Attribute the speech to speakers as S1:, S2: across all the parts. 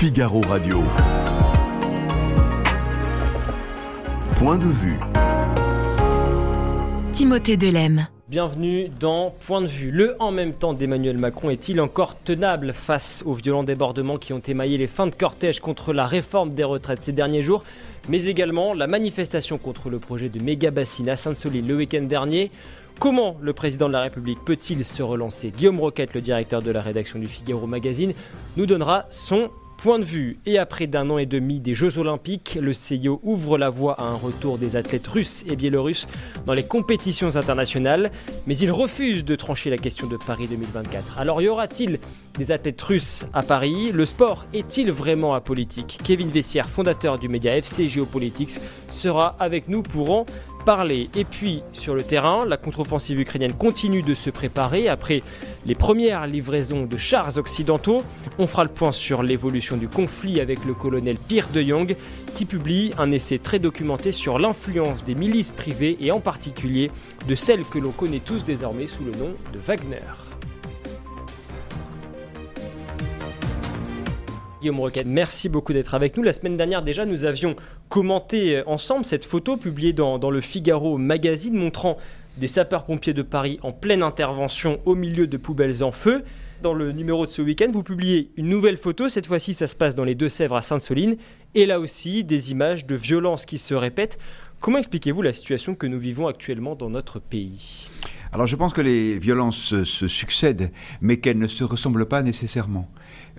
S1: Figaro Radio. Point de vue.
S2: Timothée Delem.
S3: Bienvenue dans Point de vue. Le en même temps d'Emmanuel Macron est-il encore tenable face aux violents débordements qui ont émaillé les fins de cortège contre la réforme des retraites ces derniers jours, mais également la manifestation contre le projet de méga bassine à Sainte-Soline le week-end dernier? Comment le président de la République peut-il se relancer? Guillaume Roquette, le directeur de la rédaction du Figaro Magazine, nous donnera son point de vue. Et après d'un an et demi des Jeux Olympiques, le CIO ouvre la voie à un retour des athlètes russes et biélorusses dans les compétitions internationales, mais il refuse de trancher la question de Paris 2024. Alors y aura-t-il des athlètes russes à Paris? Le sport est-il vraiment apolitique? Kevin Vessière, fondateur du média FC Geopolitics, sera avec nous pour en parler. Et puis, sur le terrain, la contre-offensive ukrainienne continue de se préparer. Après les premières livraisons de chars occidentaux, on fera le point sur l'évolution du conflit avec le colonel Pierre de Jong, qui publie un essai très documenté sur l'influence des milices privées et en particulier de celles que l'on connaît tous désormais sous le nom de Wagner. Guillaume Roquette, merci beaucoup d'être avec nous. La semaine dernière déjà, nous avions commenté euh, ensemble cette photo publiée dans, le Figaro magazine montrant des sapeurs-pompiers de Paris en pleine intervention au milieu de poubelles en feu. Dans le numéro de ce week-end, vous publiez une nouvelle photo. Cette fois-ci, ça se passe dans les Deux-Sèvres à Sainte-Soline. Et là aussi, des images de violence qui se répètent. Comment expliquez-vous la situation que nous vivons actuellement dans notre pays?
S4: Alors je pense que les violences se succèdent, mais qu'elles ne se ressemblent pas nécessairement.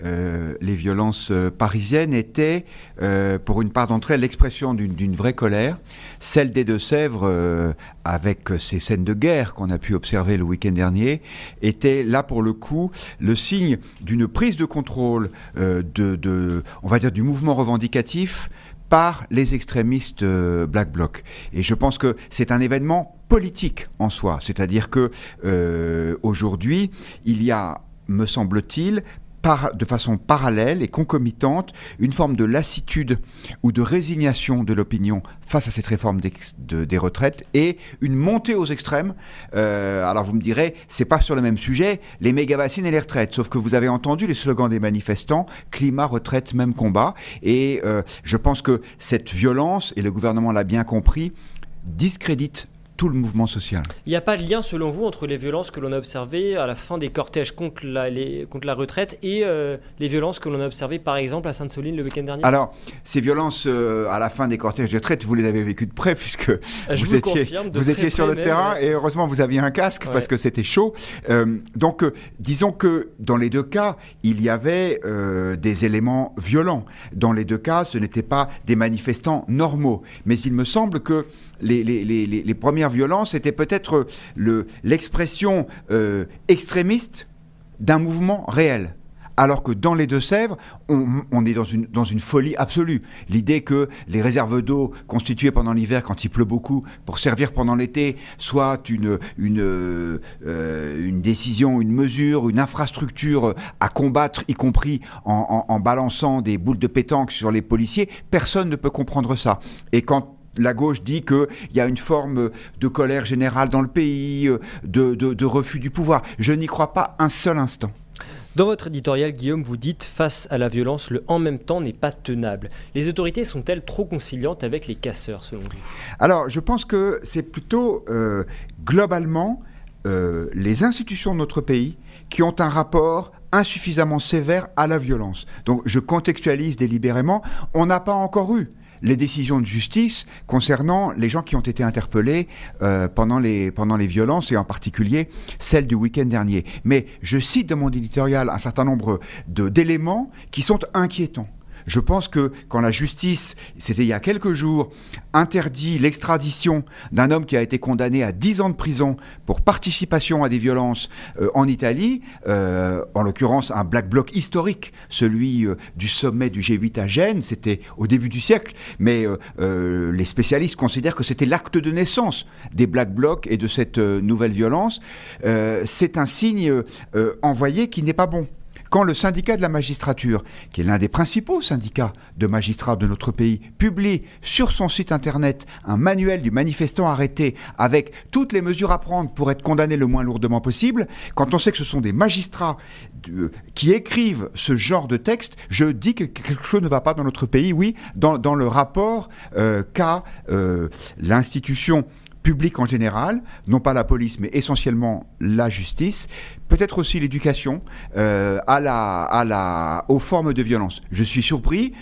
S4: Euh, les violences euh, parisiennes étaient, euh, pour une part d'entre elles, l'expression d'une vraie colère. Celle des Deux-Sèvres, avec ces scènes de guerre qu'on a pu observer le week-end dernier, était là pour le coup le signe d'une prise de contrôle de, on va dire, du mouvement revendicatif par les extrémistes Black Bloc. Et je pense que c'est un événement politique en soi, c'est-à-dire que aujourd'hui il y a me semble-t-il, de façon parallèle et concomitante une forme de lassitude ou de résignation de l'opinion face à cette réforme des, retraites et une montée aux extrêmes. Euh, alors vous me direz, c'est pas sur le même sujet, les méga-bassines et les retraites, sauf que vous avez entendu les slogans des manifestants, climat, retraite, même combat. Et euh, je pense que cette violence, et le gouvernement l'a bien compris, discrédite tout le mouvement social.
S3: Il n'y a pas de lien, selon vous, entre les violences que l'on a observées à la fin des cortèges contre la, les, contre la retraite et euh, les violences que l'on a observées, par exemple, à Sainte-Soline le week-end dernier?
S4: Alors, ces violences euh, à la fin des cortèges de retraite, vous les avez vécues de près, puisque vous, étiez, vous étiez sur le terrain et heureusement, vous aviez un casque parce que c'était chaud. Euh, donc, disons que dans les deux cas, il y avait des éléments violents. Dans les deux cas, ce n'étaient pas des manifestants normaux. Mais il me semble que les, les, les, les premières violences étaient peut-être l'expression euh, extrémiste d'un mouvement réel alors que dans les Deux-Sèvres, on, est dans une, dans une folie absolue. L'idée que les réserves d'eau constituées pendant l'hiver, quand il pleut beaucoup, pour servir pendant l'été, soit une, une, euh, une décision, une mesure, une infrastructure à combattre, y compris en, en balançant des boules de pétanque sur les policiers, personne ne peut comprendre ça. Et quand la gauche dit qu'il y a une forme de colère générale dans le pays, euh, de, refus du pouvoir. Je n'y crois pas un seul instant.
S3: Dans votre éditorial, Guillaume, vous dites face à la violence, le en même temps n'est pas tenable. Les autorités sont-elles trop conciliantes avec les casseurs, selon vous?
S4: Alors, je pense que c'est plutôt euh, globalement euh, les institutions de notre pays qui ont un rapport insuffisamment sévère à la violence. Donc, je contextualise délibérément. On n'a pas encore eu les décisions de justice concernant les gens qui ont été interpellés euh, pendant, les, pendant les violences et en particulier celles du week-end dernier. Mais je cite dans mon éditorial un certain nombre d'éléments qui sont inquiétants. Je pense que quand la justice, c'était il y a quelques jours, interdit l'extradition d'un homme qui a été condamné à 10 ans de prison pour participation à des violences euh, en Italie, euh, en l'occurrence un black bloc historique, celui euh, du sommet du G8 à Gênes, c'était au début du siècle, mais les spécialistes considèrent que c'était l'acte de naissance des black blocs et de cette nouvelle violence. C'est un signe envoyé qui n'est pas bon quand le syndicat de la magistrature, qui est l'un des principaux syndicats de magistrats de notre pays, publie sur son site internet un manuel du manifestant arrêté avec toutes les mesures à prendre pour être condamné le moins lourdement possible, quand on sait que ce sont des magistrats qui écrivent ce genre de texte, je dis que quelque chose ne va pas dans notre pays. Oui, dans, le rapport euh, qu'a euh, l'institution publique en général, non pas la police, mais essentiellement la justice, peut-être aussi l'éducation, euh, à la, à la, aux formes de violence. Je suis surpris,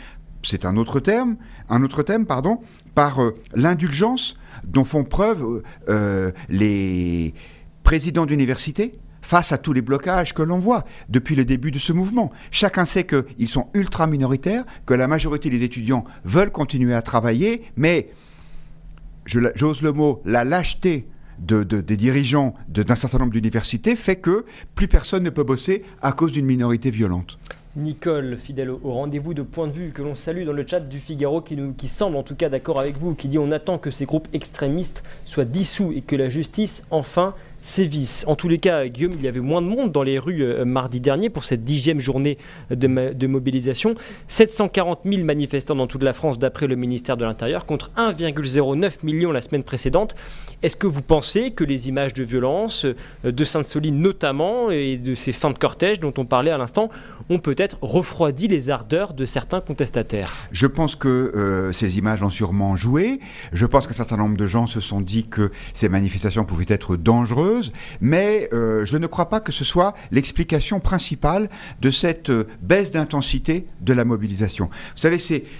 S4: c'est un autre terme, un autre thème, pardon, par euh, l'indulgence dont font preuve euh, les présidents d'université face à tous les blocages que l'on voit depuis le début de ce mouvement. Chacun sait qu'ils sont ultra minoritaires, que la majorité des étudiants veulent continuer à travailler, mais j'ose le mot, la lâcheté des dirigeants d'un certain nombre d'universités fait que plus personne ne peut bosser à cause d'une minorité violente.
S3: Nicole, fidèle au rendez-vous de point de vue que l'on salue dans le chat du Figaro, qui, nous, qui semble en tout cas d'accord avec vous, qui dit on attend que ces groupes extrémistes soient dissous et que la justice enfin sévissent. En tous les cas, Guillaume, il y avait moins de monde dans les rues euh, mardi dernier pour cette dixième journée de, mobilisation. 740 000 manifestants dans toute la France, d'après le ministère de l'Intérieur, contre 1,09 million la semaine précédente. Est-ce que vous pensez que les images de violence, euh, de Sainte-Soline notamment, et de ces fins de cortège dont on parlait à l'instant, ont peut-être refroidi les ardeurs de certains contestataires?
S4: Je pense que euh, ces images ont sûrement joué. Je pense qu'un certain nombre de gens se sont dit que ces manifestations pouvaient être dangereuses mais euh, je ne crois pas que ce soit l'explication principale de cette euh, baisse d'intensité de la mobilisation. Vous savez,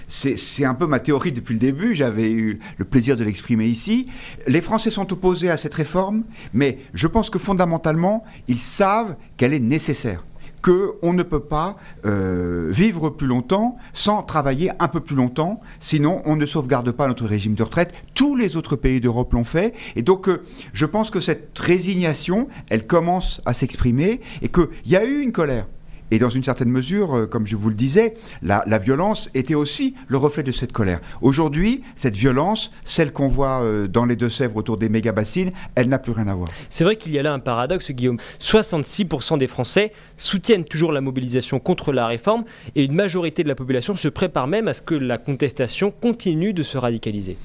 S4: c'est un peu ma théorie depuis le début, j'avais eu le plaisir de l'exprimer ici. Les Français sont opposés à cette réforme, mais je pense que fondamentalement, ils savent qu'elle est nécessaire qu'on ne peut pas euh, vivre plus longtemps sans travailler un peu plus longtemps, sinon on ne sauvegarde pas notre régime de retraite. Tous les autres pays d'Europe l'ont fait, et donc euh, je pense que cette résignation, elle commence à s'exprimer, et qu'il y a eu une colère. Et dans une certaine mesure, euh, comme je vous le disais, la, violence était aussi le reflet de cette colère. Aujourd'hui, cette violence, celle qu'on voit euh, dans les Deux-Sèvres autour des méga-bassines, elle n'a plus rien à voir.
S3: C'est vrai qu'il y a là un paradoxe, Guillaume. 66% des Français soutiennent toujours la mobilisation contre la réforme et une majorité de la population se prépare même à ce que la contestation continue de se radicaliser.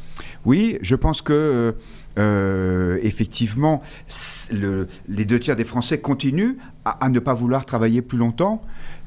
S4: Oui, je pense que euh, effectivement, les deux tiers des Français continuent à, ne pas vouloir travailler plus longtemps.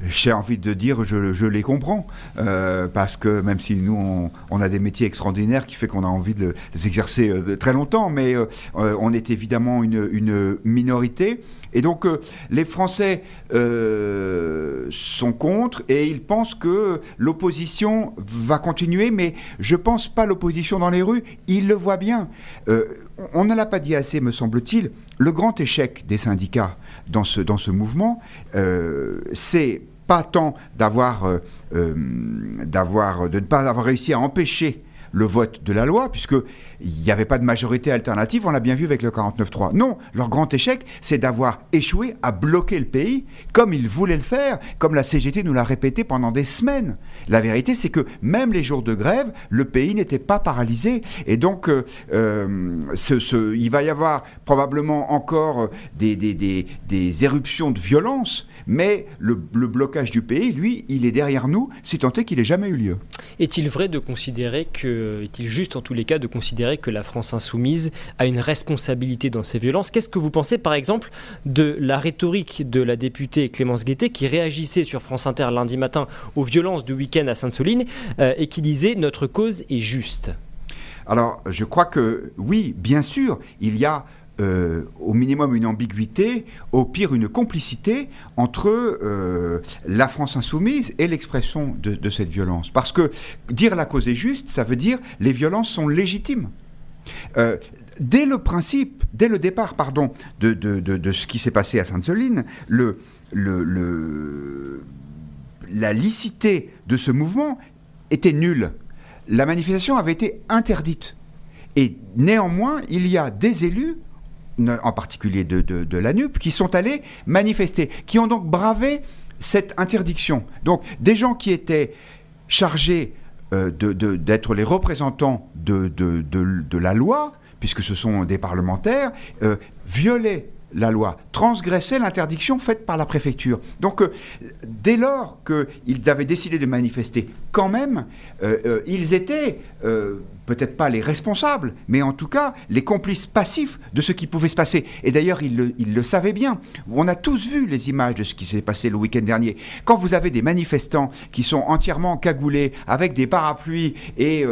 S4: J'ai envie de dire, je, les comprends, euh, parce que même si nous, on, a des métiers extraordinaires qui fait qu'on a envie de les exercer euh, très longtemps, mais on est évidemment une minorité. Et donc euh, les Français euh, sont contre et ils pensent que l'opposition va continuer, mais je pense pas l'opposition dans les rues. Ils le voient bien. Euh, on ne l'a pas dit assez, me semble-t-il. Le grand échec des syndicats dans ce, dans ce mouvement, c'est pas tant d'avoir, d'avoir, de ne pas avoir réussi à empêcher le vote de la loi, puisqu'il n'y avait pas de majorité alternative, on l'a bien vu avec le 49-3. Non, leur grand échec, c'est d'avoir échoué à bloquer le pays, comme ils voulaient le faire, comme la CGT nous l'a répété pendant des semaines. La vérité, c'est que même les jours de grève, le pays n'était pas paralysé. Et donc, euh, euh, ce, il va y avoir probablement encore des, des, éruptions de violence, mais le, le, blocage du pays, lui, il est derrière nous, si tant est qu'il n'ait jamais eu lieu.
S3: Est-il vrai de considérer que est-il juste en tous les cas de considérer que la France insoumise a une responsabilité dans ces violences? Qu'est-ce que vous pensez par exemple de la rhétorique de la députée Clémence Guettet qui réagissait sur France Inter lundi matin aux violences du week-end à Sainte-Soline euh, et qui disait notre cause est juste?
S4: Alors, je crois que oui, bien sûr, il y a euh, au minimum une ambiguïté, au pire une complicité entre euh, la France insoumise et l'expression de, cette violence. Parce que dire la cause est juste, ça veut dire les violences sont légitimes. Euh, dès le principe, dès le départ, pardon, de, de ce qui s'est passé à Sainte-Soline, le, le, le, la licité de ce mouvement était nulle. La manifestation avait été interdite. Et néanmoins, il y a des élus en particulier de, de, la NUP, qui sont allés manifester, qui ont donc bravé cette interdiction. Donc des gens qui étaient chargés euh, d'être les représentants de, la loi, puisque ce sont des parlementaires, euh, violaient la loi, transgressaient l'interdiction faite par la préfecture. Donc, euh, dès lors qu'ils avaient décidé de manifester quand même, euh, euh, ils étaient peut-être pas les responsables, mais en tout cas les complices passifs de ce qui pouvait se passer. Et d'ailleurs, ils le, savaient bien. On a tous vu les images de ce qui s'est passé le week-end dernier. Quand vous avez des manifestants qui sont entièrement cagoulés, avec des parapluies et,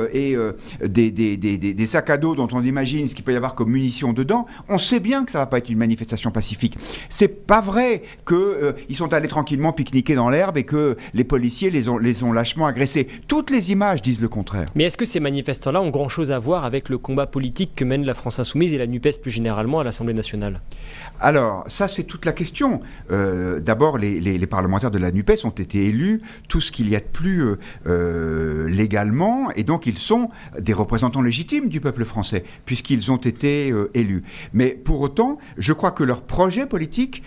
S4: des, sacs à dos dont on imagine ce qu'il peut y avoir comme munitions dedans, on sait bien que ça va pas être une manifestation pacifique. C'est pas vrai qu'ils euh, ils sont allés tranquillement pique-niquer dans l'herbe et que les policiers les ont, les ont lâchement agressés. Toutes les images disent le contraire.
S3: Mais est-ce que ces manifestants-là ont grand-chose à voir avec le combat politique que mène la France insoumise et la NUPES plus généralement à l'Assemblée nationale?
S4: Alors, ça c'est toute la question. Euh, D'abord, les, les, les, parlementaires de la NUPES ont été élus tout ce qu'il y a de plus euh, euh, légalement, et donc ils sont des représentants légitimes du peuple français, puisqu'ils ont été euh, élus. Mais pour autant, je crois que leur projet politique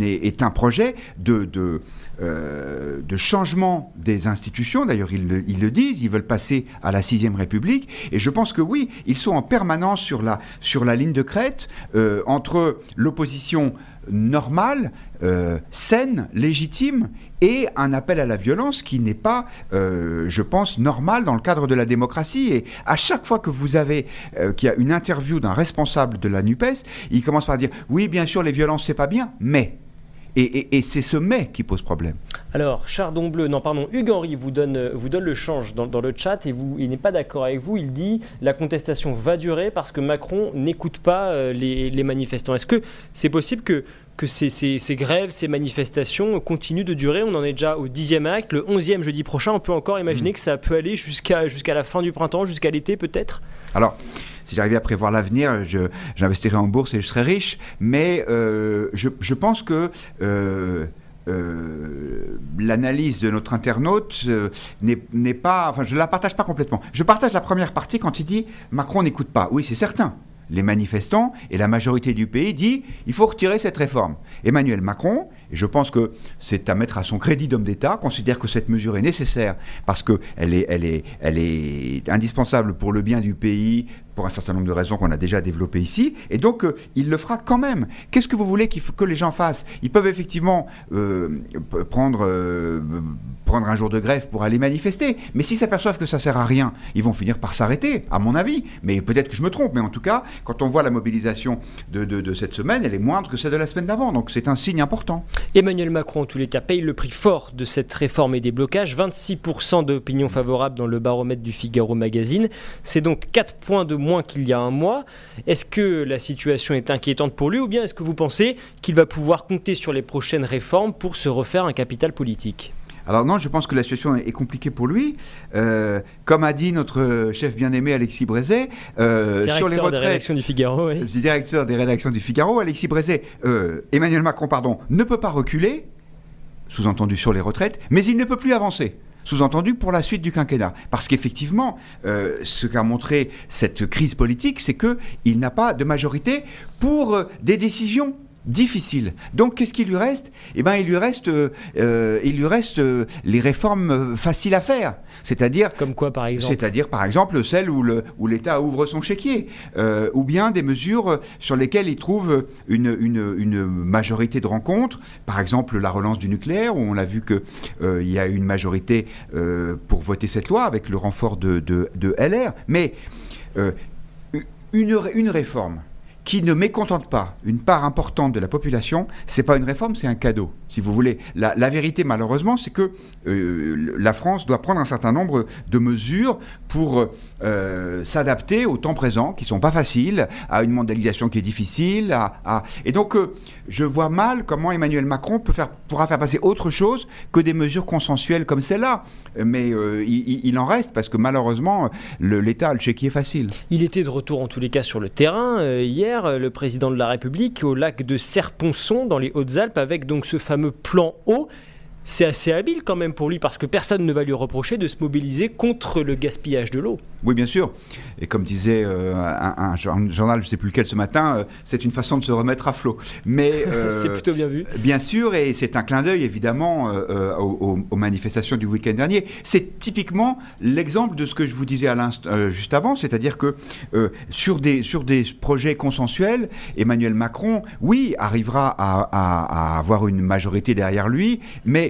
S4: est un projet euh, de, changement des institutions. D'ailleurs, ils le, disent, ils veulent passer à la sixième République. Et je pense que oui, ils sont en permanence sur la, sur la ligne de crête euh, entre l'opposition normale, euh, saine, légitime, et un appel à la violence qui n'est pas, euh, je pense, normal dans le cadre de la démocratie. Et à chaque fois que vous avez euh, qu'il y a une interview d'un responsable de la NUPES, il commence par dire oui, bien sûr, les violences, c'est pas bien, mais. Et, et, et c'est ce mais qui pose problème.
S3: Alors, Chardon Bleu, non, pardon, Hugues Henry vous donne, vous donne le change dans, dans le chat et vous, il n'est pas d'accord avec vous. Il dit la contestation va durer parce que Macron n'écoute pas euh, les, les manifestants. Est-ce que c'est possible que que ces, ces, ces, grèves, ces manifestations continuent de durer? On en est déjà au dixième acte. Le onzième jeudi prochain, on peut encore imaginer mmh. que ça peut aller jusqu'à jusqu'à la fin du printemps, jusqu'à l'été peut-être?
S4: Alors, si j'arrivais à prévoir l'avenir, j'investirais en bourse et je serais riche. Mais euh, je, je, pense que... Euh, euh, l'analyse de notre internaute n'est pas, enfin, je la partage pas complètement. Je partage la première partie quand il dit Macron n'écoute pas. Oui, c'est certain les manifestants et la majorité du pays dit il faut retirer cette réforme. Emmanuel Macron, et je pense que c'est à mettre à son crédit d'homme d'État, considère que cette mesure est nécessaire parce qu'elle est, indispensable pour le bien du pays, pour un certain nombre de raisons qu'on a déjà développées ici, et donc euh, il le fera quand même. Qu'est-ce que vous voulez qu que les gens fassent? Ils peuvent effectivement euh, prendre, euh, prendre un jour de grève pour aller manifester, mais s'ils s'aperçoivent que ça sert à rien, ils vont finir par s'arrêter, à mon avis. Mais peut-être que je me trompe, mais en tout cas, quand on voit la mobilisation de cette semaine, elle est moindre que celle de la semaine d'avant, donc c'est un signe important.
S3: Emmanuel Macron, en tous les cas, paye le prix fort de cette réforme et des blocages, 26% d'opinion favorable dans le baromètre du Figaro Magazine, c'est donc 4 points de moins qu'il y a un mois. Est-ce que la situation est inquiétante pour lui ou bien est-ce que vous pensez qu'il va pouvoir compter sur les prochaines réformes pour se refaire un capital politique?
S4: Alors non, je pense que la situation est compliquée pour lui. Euh, comme a dit notre chef bien-aimé Alexis Brézet,
S3: euh, sur les retraites... Des rédactions du Figaro, oui.
S4: Directeur des rédactions du Figaro, Alexis Brézet, euh, Emmanuel Macron, pardon, ne peut pas reculer, sous-entendu sur les retraites, mais il ne peut plus avancer sous-entendu pour la suite du quinquennat. Parce qu'effectivement, euh, ce qu'a montré cette crise politique, c'est qu'il n'a pas de majorité pour euh, des décisions difficile. Donc qu'est-ce qu'il lui reste? Eh ben il lui reste, euh, il lui reste euh, les réformes faciles à faire. C'est-à-dire
S3: comme quoi par exemple?
S4: C'est-à-dire par exemple celle où le où l'État ouvre son chéquier, euh, ou bien des mesures sur lesquelles il trouve une, une, une, majorité de rencontres. Par exemple la relance du nucléaire où on a vu que euh, il y a une majorité euh, pour voter cette loi avec le renfort de, de, de LR. Mais euh, une, une réforme qui ne mécontente pas une part importante de la population, c'est pas une réforme, c'est un cadeau, si vous voulez. La, vérité, malheureusement, c'est que euh, la France doit prendre un certain nombre de mesures pour euh, s'adapter au temps présent, qui sont pas faciles, à une mondialisation qui est difficile. À. Et donc, euh, je vois mal comment Emmanuel Macron pourra faire passer autre chose que des mesures consensuelles comme celle-là. Mais il, en reste, parce que malheureusement, l'État a le chéquier facile.
S3: Il était de retour, en tous les cas, sur le terrain euh, hier le président de la République au lac de Serponçon dans les Hautes-Alpes avec donc ce fameux plan eau. C'est assez habile quand même pour lui parce que personne ne va lui reprocher de se mobiliser contre le gaspillage de l'eau.
S4: Oui, bien sûr. Et comme disait euh, un, journal, je ne sais plus lequel ce matin, euh, c'est une façon de se remettre à flot.
S3: Mais euh, c'est plutôt bien vu.
S4: Bien sûr, et c'est un clin d'œil évidemment aux, manifestations du week-end dernier. C'est typiquement l'exemple de ce que je vous disais à juste avant, c'est-à-dire que sur des sur des projets consensuels, Emmanuel Macron, oui, arrivera à avoir une majorité derrière lui, mais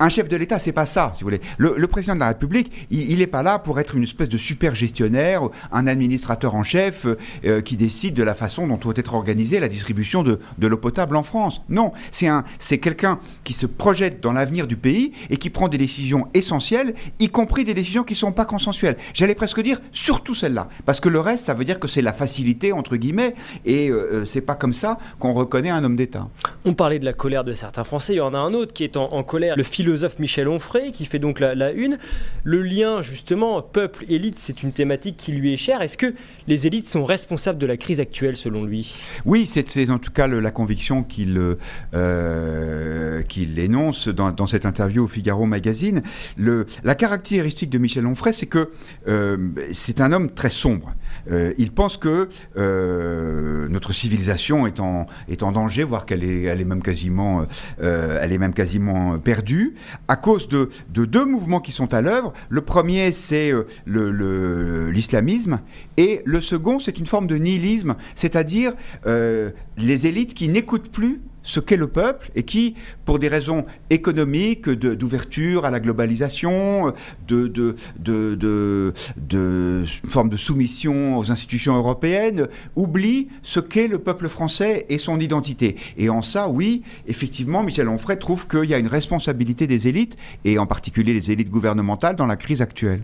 S4: un chef de l'État, c'est pas ça, si vous voulez. Le, président de la République, il n'est pas là pour être une espèce de super gestionnaire, un administrateur en chef euh, qui décide de la façon dont doit être organisée la distribution de, l'eau potable en France. Non, c'est un, c'est quelqu'un qui se projette dans l'avenir du pays et qui prend des décisions essentielles, y compris des décisions qui ne sont pas consensuelles. J'allais presque dire surtout celle-là, parce que le reste, ça veut dire que c'est la facilité entre guillemets, et euh, euh, c'est pas comme ça qu'on reconnaît un homme d'État.
S3: On parlait de la colère de certains Français, il y en a un autre qui est en, en colère, le fil philosophe Michel Onfray qui fait donc la, une. Le lien justement peuple-élite, c'est une thématique qui lui est chère. Est-ce que les élites sont responsables de la crise actuelle selon lui?
S4: Oui, c'est en tout cas la conviction qu'il euh, qu'il énonce dans, cette interview au Figaro Magazine. La caractéristique de Michel Onfray, c'est que euh, c'est un homme très sombre. Euh, il pense que notre civilisation est en, est en danger, voire qu'elle est, elle est même quasiment, elle est même quasiment perdue à cause de, deux mouvements qui sont à l'œuvre. Le premier, c'est euh, l'islamisme, et le second, c'est une forme de nihilisme, c'est-à-dire euh, les élites qui n'écoutent plus ce qu'est le peuple et qui, pour des raisons économiques, d'ouverture à la globalisation, de, forme de soumission aux institutions européennes, oublie ce qu'est le peuple français et son identité. Et en ça, oui, effectivement, Michel Onfray trouve qu'il y a une responsabilité des élites, et en particulier les élites gouvernementales, dans la crise actuelle.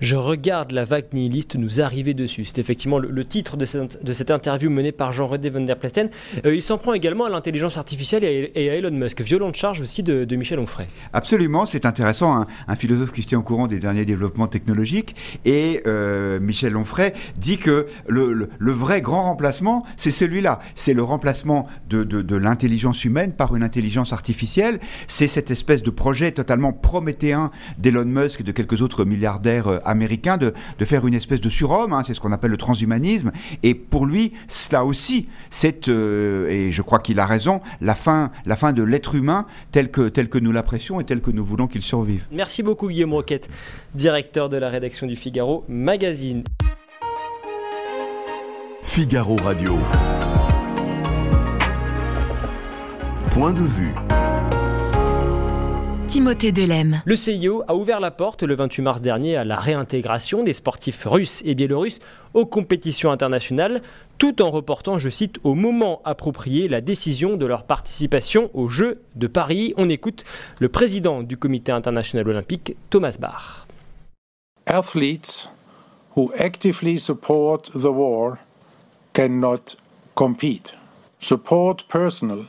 S3: Je regarde la vague nihiliste nous arriver dessus. C'est effectivement le, titre de cette, interview menée par Jean-Redé Van der Platen. Euh, il s'en prend également à l'intelligence artificielle et à, Elon Musk. Violente charge aussi de, Michel Onfray.
S4: Absolument, c'est intéressant. Un, philosophe qui se tient au courant des derniers développements technologiques. Et euh, Michel Onfray dit que le, vrai grand remplacement, c'est celui-là. C'est le remplacement de, de l'intelligence humaine par une intelligence artificielle. C'est cette espèce de projet totalement prométhéen d'Elon Musk et de quelques autres milliardaires euh, américain de, faire une espèce de surhomme, hein, c'est ce qu'on appelle le transhumanisme. Et pour lui, cela aussi, c'est, euh, et je crois qu'il a raison, la fin, la fin de l'être humain tel que, tel que nous l'apprécions et tel que nous voulons qu'il survive.
S3: Merci beaucoup Guillaume Roquette, directeur de la rédaction du Figaro Magazine.
S1: Figaro Radio. Point de vue.
S3: Timothée Delem. Le CIO a ouvert la porte le 28 mars dernier à la réintégration des sportifs russes et biélorusses aux compétitions internationales, tout en reportant, je cite, au moment approprié la décision de leur participation aux Jeux de Paris. On écoute le président du Comité international olympique, Thomas Bach.
S2: Athletes who actively support the war cannot compete. Support personnel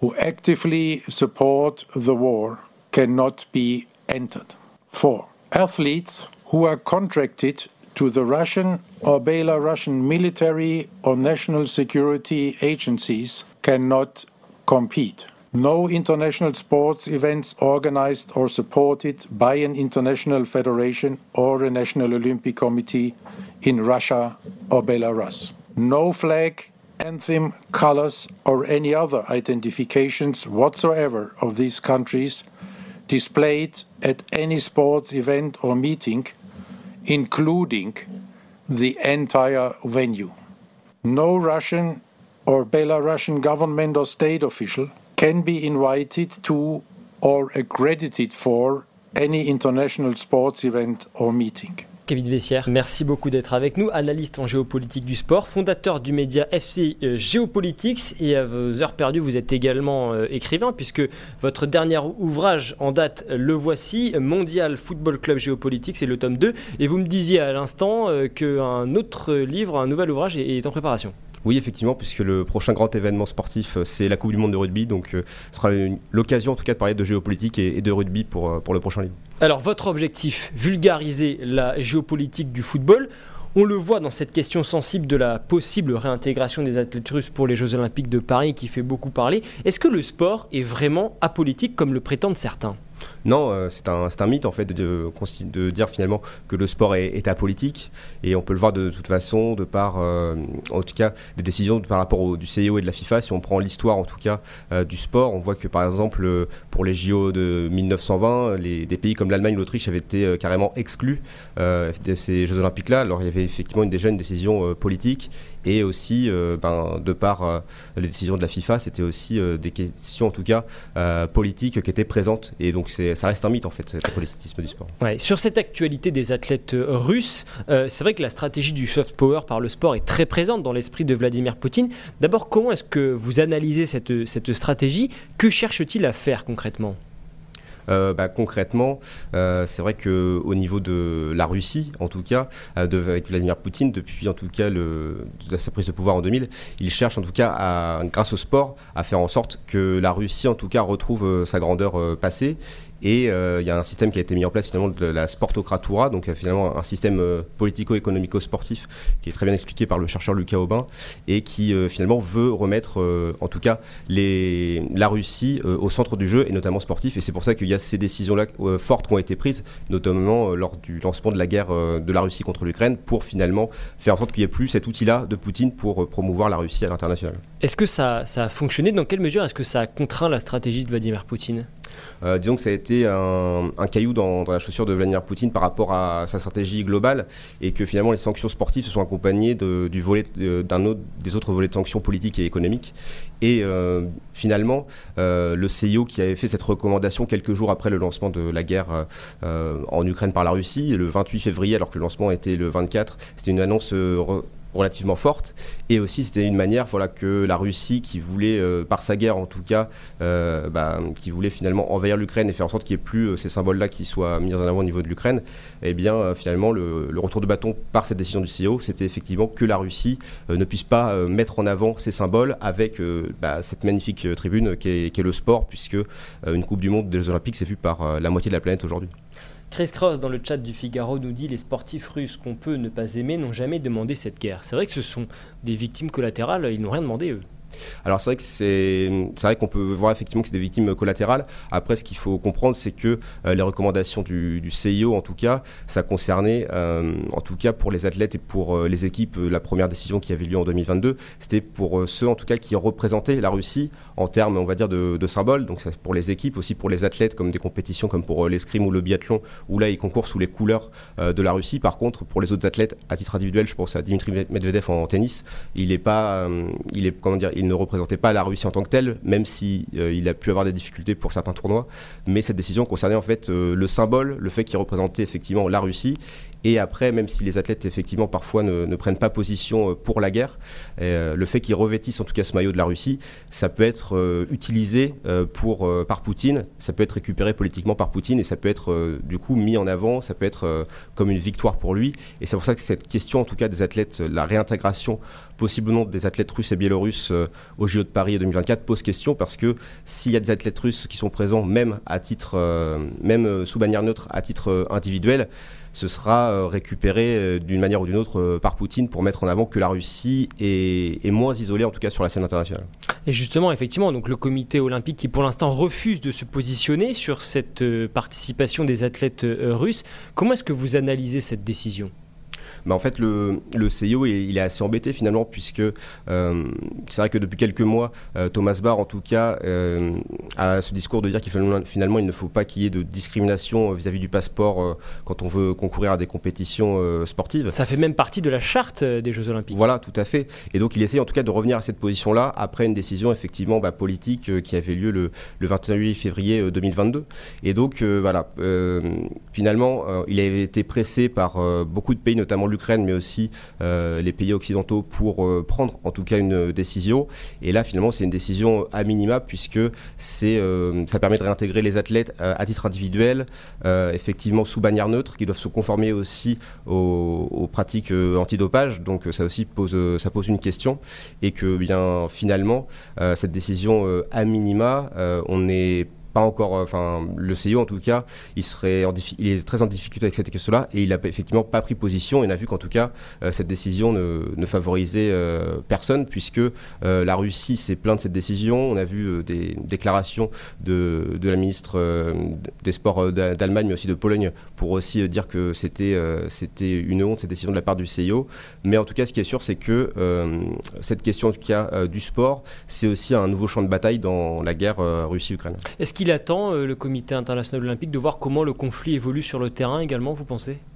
S2: who actively support the war cannot be entered. Four, athletes who are contracted to the Russian or Belarusian military or national security agencies cannot compete. No international sports events organized or supported by an international federation or a national Olympic committee in Russia or Belarus. No flag, anthem, colors, or any other identifications whatsoever of these countries displayed at any sports event or meeting, including the entire venue. No Russian or Belarusian government or state official can be invited to or accredited for any international sports event or meeting.
S3: Vessière, merci beaucoup d'être avec nous, analyste en géopolitique du sport, fondateur du média FC euh, Géopolitics. Et à vos heures perdues, vous êtes également euh, écrivain puisque votre dernier ouvrage en date, le voici, Mondial Football Club Géopolitics, c'est le tome 2 et vous me disiez à l'instant euh, qu'un autre livre, un nouvel ouvrage est en préparation.
S5: Oui, effectivement, puisque le prochain grand événement sportif, euh, c'est la Coupe du Monde de rugby. Donc, euh, ce sera l'occasion, en tout cas, de parler de géopolitique et, de rugby pour, euh, pour le prochain livre.
S3: Alors, votre objectif, vulgariser la géopolitique du football. On le voit dans cette question sensible de la possible réintégration des athlètes russes pour les Jeux Olympiques de Paris qui fait beaucoup parler. Est-ce que le sport est vraiment apolitique comme le prétendent certains?
S5: Non, euh, c'est un, un, mythe en fait de, de, dire finalement que le sport est, est, apolitique et on peut le voir de, toute façon de par, euh, en cas, des décisions par rapport au, du CIO et de la FIFA. Si on prend l'histoire en tout cas euh, du sport, on voit que par exemple pour les JO de 1920, les, des pays comme l'Allemagne ou l'Autriche avaient été carrément exclus de ces Jeux Olympiques-là. Alors il y avait effectivement déjà une décision politique et aussi ben, de par les décisions de la FIFA, c'était aussi des questions en tout cas politiques qui étaient présentes et donc ça reste un mythe en fait, le politisme du sport.
S3: Sur cette actualité des athlètes euh, russes, euh, c'est vrai que la stratégie du soft power par le sport est très présente dans l'esprit de Vladimir Poutine. D'abord, comment est-ce que vous analysez cette, cette stratégie? Que cherche-t-il à faire concrètement?
S5: euh, bah, concrètement, euh, c'est vrai qu'au niveau de la Russie, en tout cas, euh, avec Vladimir Poutine, depuis en tout cas le, sa prise de pouvoir en 2000, il cherche en tout cas, à, grâce au sport, à faire en sorte que la Russie, en tout cas, retrouve sa grandeur passée et il y a un système qui a été mis en place finalement de la sportocratura, donc finalement un système politico-économico-sportif qui est très bien expliqué par le chercheur Lucas Aubin et qui finalement veut remettre en tout cas la Russie au centre du jeu et notamment sportif. Et c'est pour ça qu'il y a ces décisions-là euh, fortes qui ont été prises, notamment euh, lors du lancement de la guerre euh, de la Russie contre l'Ukraine, pour finalement faire en sorte qu'il n'y ait plus cet outil-là de Poutine pour promouvoir la Russie à l'international.
S3: Est-ce que ça, ça a fonctionné? Dans quelle mesure est-ce que ça a contraint la stratégie de Vladimir Poutine?
S5: Euh, disons que ça a été un, caillou dans, la chaussure de Vladimir Poutine par rapport à sa stratégie globale et que finalement les sanctions sportives se sont accompagnées du volet d'un des autres volets de sanctions politiques et économiques. Et euh, finalement, euh, le CIO qui avait fait cette recommandation quelques jours après le lancement de la guerre en Ukraine par la Russie, le 28 février, alors que le lancement était le 24, c'était une annonce relativement forte. Et aussi, c'était une manière voilà, que la Russie, qui voulait, euh, par sa guerre en tout cas, euh, bah, qui voulait finalement envahir l'Ukraine et faire en sorte qu'il n'y ait plus euh, ces symboles-là qui soient mis en avant au niveau de l'Ukraine, eh bien, finalement, le, retour de bâton par cette décision du CEO, c'était effectivement que la Russie ne puisse pas mettre en avant ces symboles avec bah, cette magnifique tribune qui est, le sport, puisque une Coupe du Monde des Olympiques, c'est vu par la moitié de la planète aujourd'hui.
S3: Chris Cross dans le chat du Figaro nous dit les sportifs russes qu'on peut ne pas aimer n'ont jamais demandé cette guerre. C'est vrai que ce sont des victimes collatérales, ils n'ont rien demandé eux.
S5: Alors c'est vrai qu'on peut voir effectivement que c'est des victimes collatérales. Après, ce qu'il faut comprendre, c'est que euh, les recommandations du, CIO, en tout cas, ça concernait, euh, en tout cas pour les athlètes et pour euh, les équipes, la première décision qui avait lieu en 2022, c'était pour ceux, en tout cas, qui représentaient la Russie en termes, on va dire, de, de symboles. Donc c'est pour les équipes, aussi pour les athlètes, comme des compétitions comme pour l'escrime ou le biathlon, où là ils concourent sous les couleurs de la Russie. Par contre, pour les autres athlètes, à titre individuel, je pense à Dimitri Medvedev en, tennis, il est pas, il est comment dire, ne représentait pas la Russie en tant que telle, même si euh, il a pu avoir des difficultés pour certains tournois. Mais cette décision concernait en fait euh, le symbole, le fait qu'il représentait effectivement la Russie. Et après, même si les athlètes effectivement parfois ne, prennent pas position euh, pour la guerre, le fait qu'ils revêtissent en tout cas ce maillot de la Russie, ça peut être utilisé pour, par Poutine, ça peut être récupéré politiquement par Poutine et ça peut être du coup mis en avant, ça peut être comme une victoire pour lui. Et c'est pour ça que cette question en tout cas des athlètes, la réintégration possiblement des athlètes russes et biélorusses euh, au JO de Paris 2024 pose question parce que s'il y a des athlètes russes qui sont présents, même à titre, euh, même euh, sous bannière neutre, à titre individuel, ce sera récupéré d'une manière ou d'une autre par Poutine pour mettre en avant que la Russie est, est, moins isolée, en tout cas sur la scène internationale.
S3: Et justement, effectivement, donc le comité olympique qui pour l'instant refuse de se positionner sur cette participation des athlètes russes, comment est-ce que vous analysez cette décision?
S5: Mais en fait, le, le CIO, il, est assez embêté finalement, puisque euh, c'est vrai que depuis quelques mois, euh, Thomas Barr, en tout cas, euh, a ce discours de dire qu'il finalement, il ne faut pas qu'il y ait de discrimination vis-à-vis du passeport quand on veut concourir à des compétitions sportives.
S3: Ça fait même partie de la charte des Jeux Olympiques.
S5: Voilà, tout à fait. Et donc, il essaie en tout cas de revenir à cette position-là après une décision effectivement bah, politique qui avait lieu le, le 21 février 2022. Et donc, voilà, finalement, il avait été pressé par beaucoup de pays, notamment l'Ukraine, mais aussi euh, les pays occidentaux pour euh, prendre en tout cas une décision. Et là, finalement, c'est une décision à minima puisque c'est, euh, ça permet de réintégrer les athlètes à titre individuel, effectivement sous bannière neutre, qui doivent se conformer aussi aux, pratiques antidopage. Donc ça aussi pose, ça pose une question et que bien finalement cette décision à minima, on est pas encore, enfin, le CIO en tout cas, il, serait il est très en difficulté avec cette question-là et il n'a effectivement pas pris position. On a vu qu'en tout cas, cette décision ne, favorisait personne puisque la Russie s'est plainte de cette décision. On a vu des déclarations de, la ministre des Sports d'Allemagne, mais aussi de Pologne, pour aussi dire que c'était une honte cette décision de la part du CIO. Mais en tout cas, ce qui est sûr, c'est que cette question en tout cas, du sport, c'est aussi un nouveau champ de bataille dans la guerre Russie-Ukraine.
S3: Qu'il attend, le Comité international olympique, de voir comment le conflit évolue sur le terrain également, vous pensez?
S5: euh,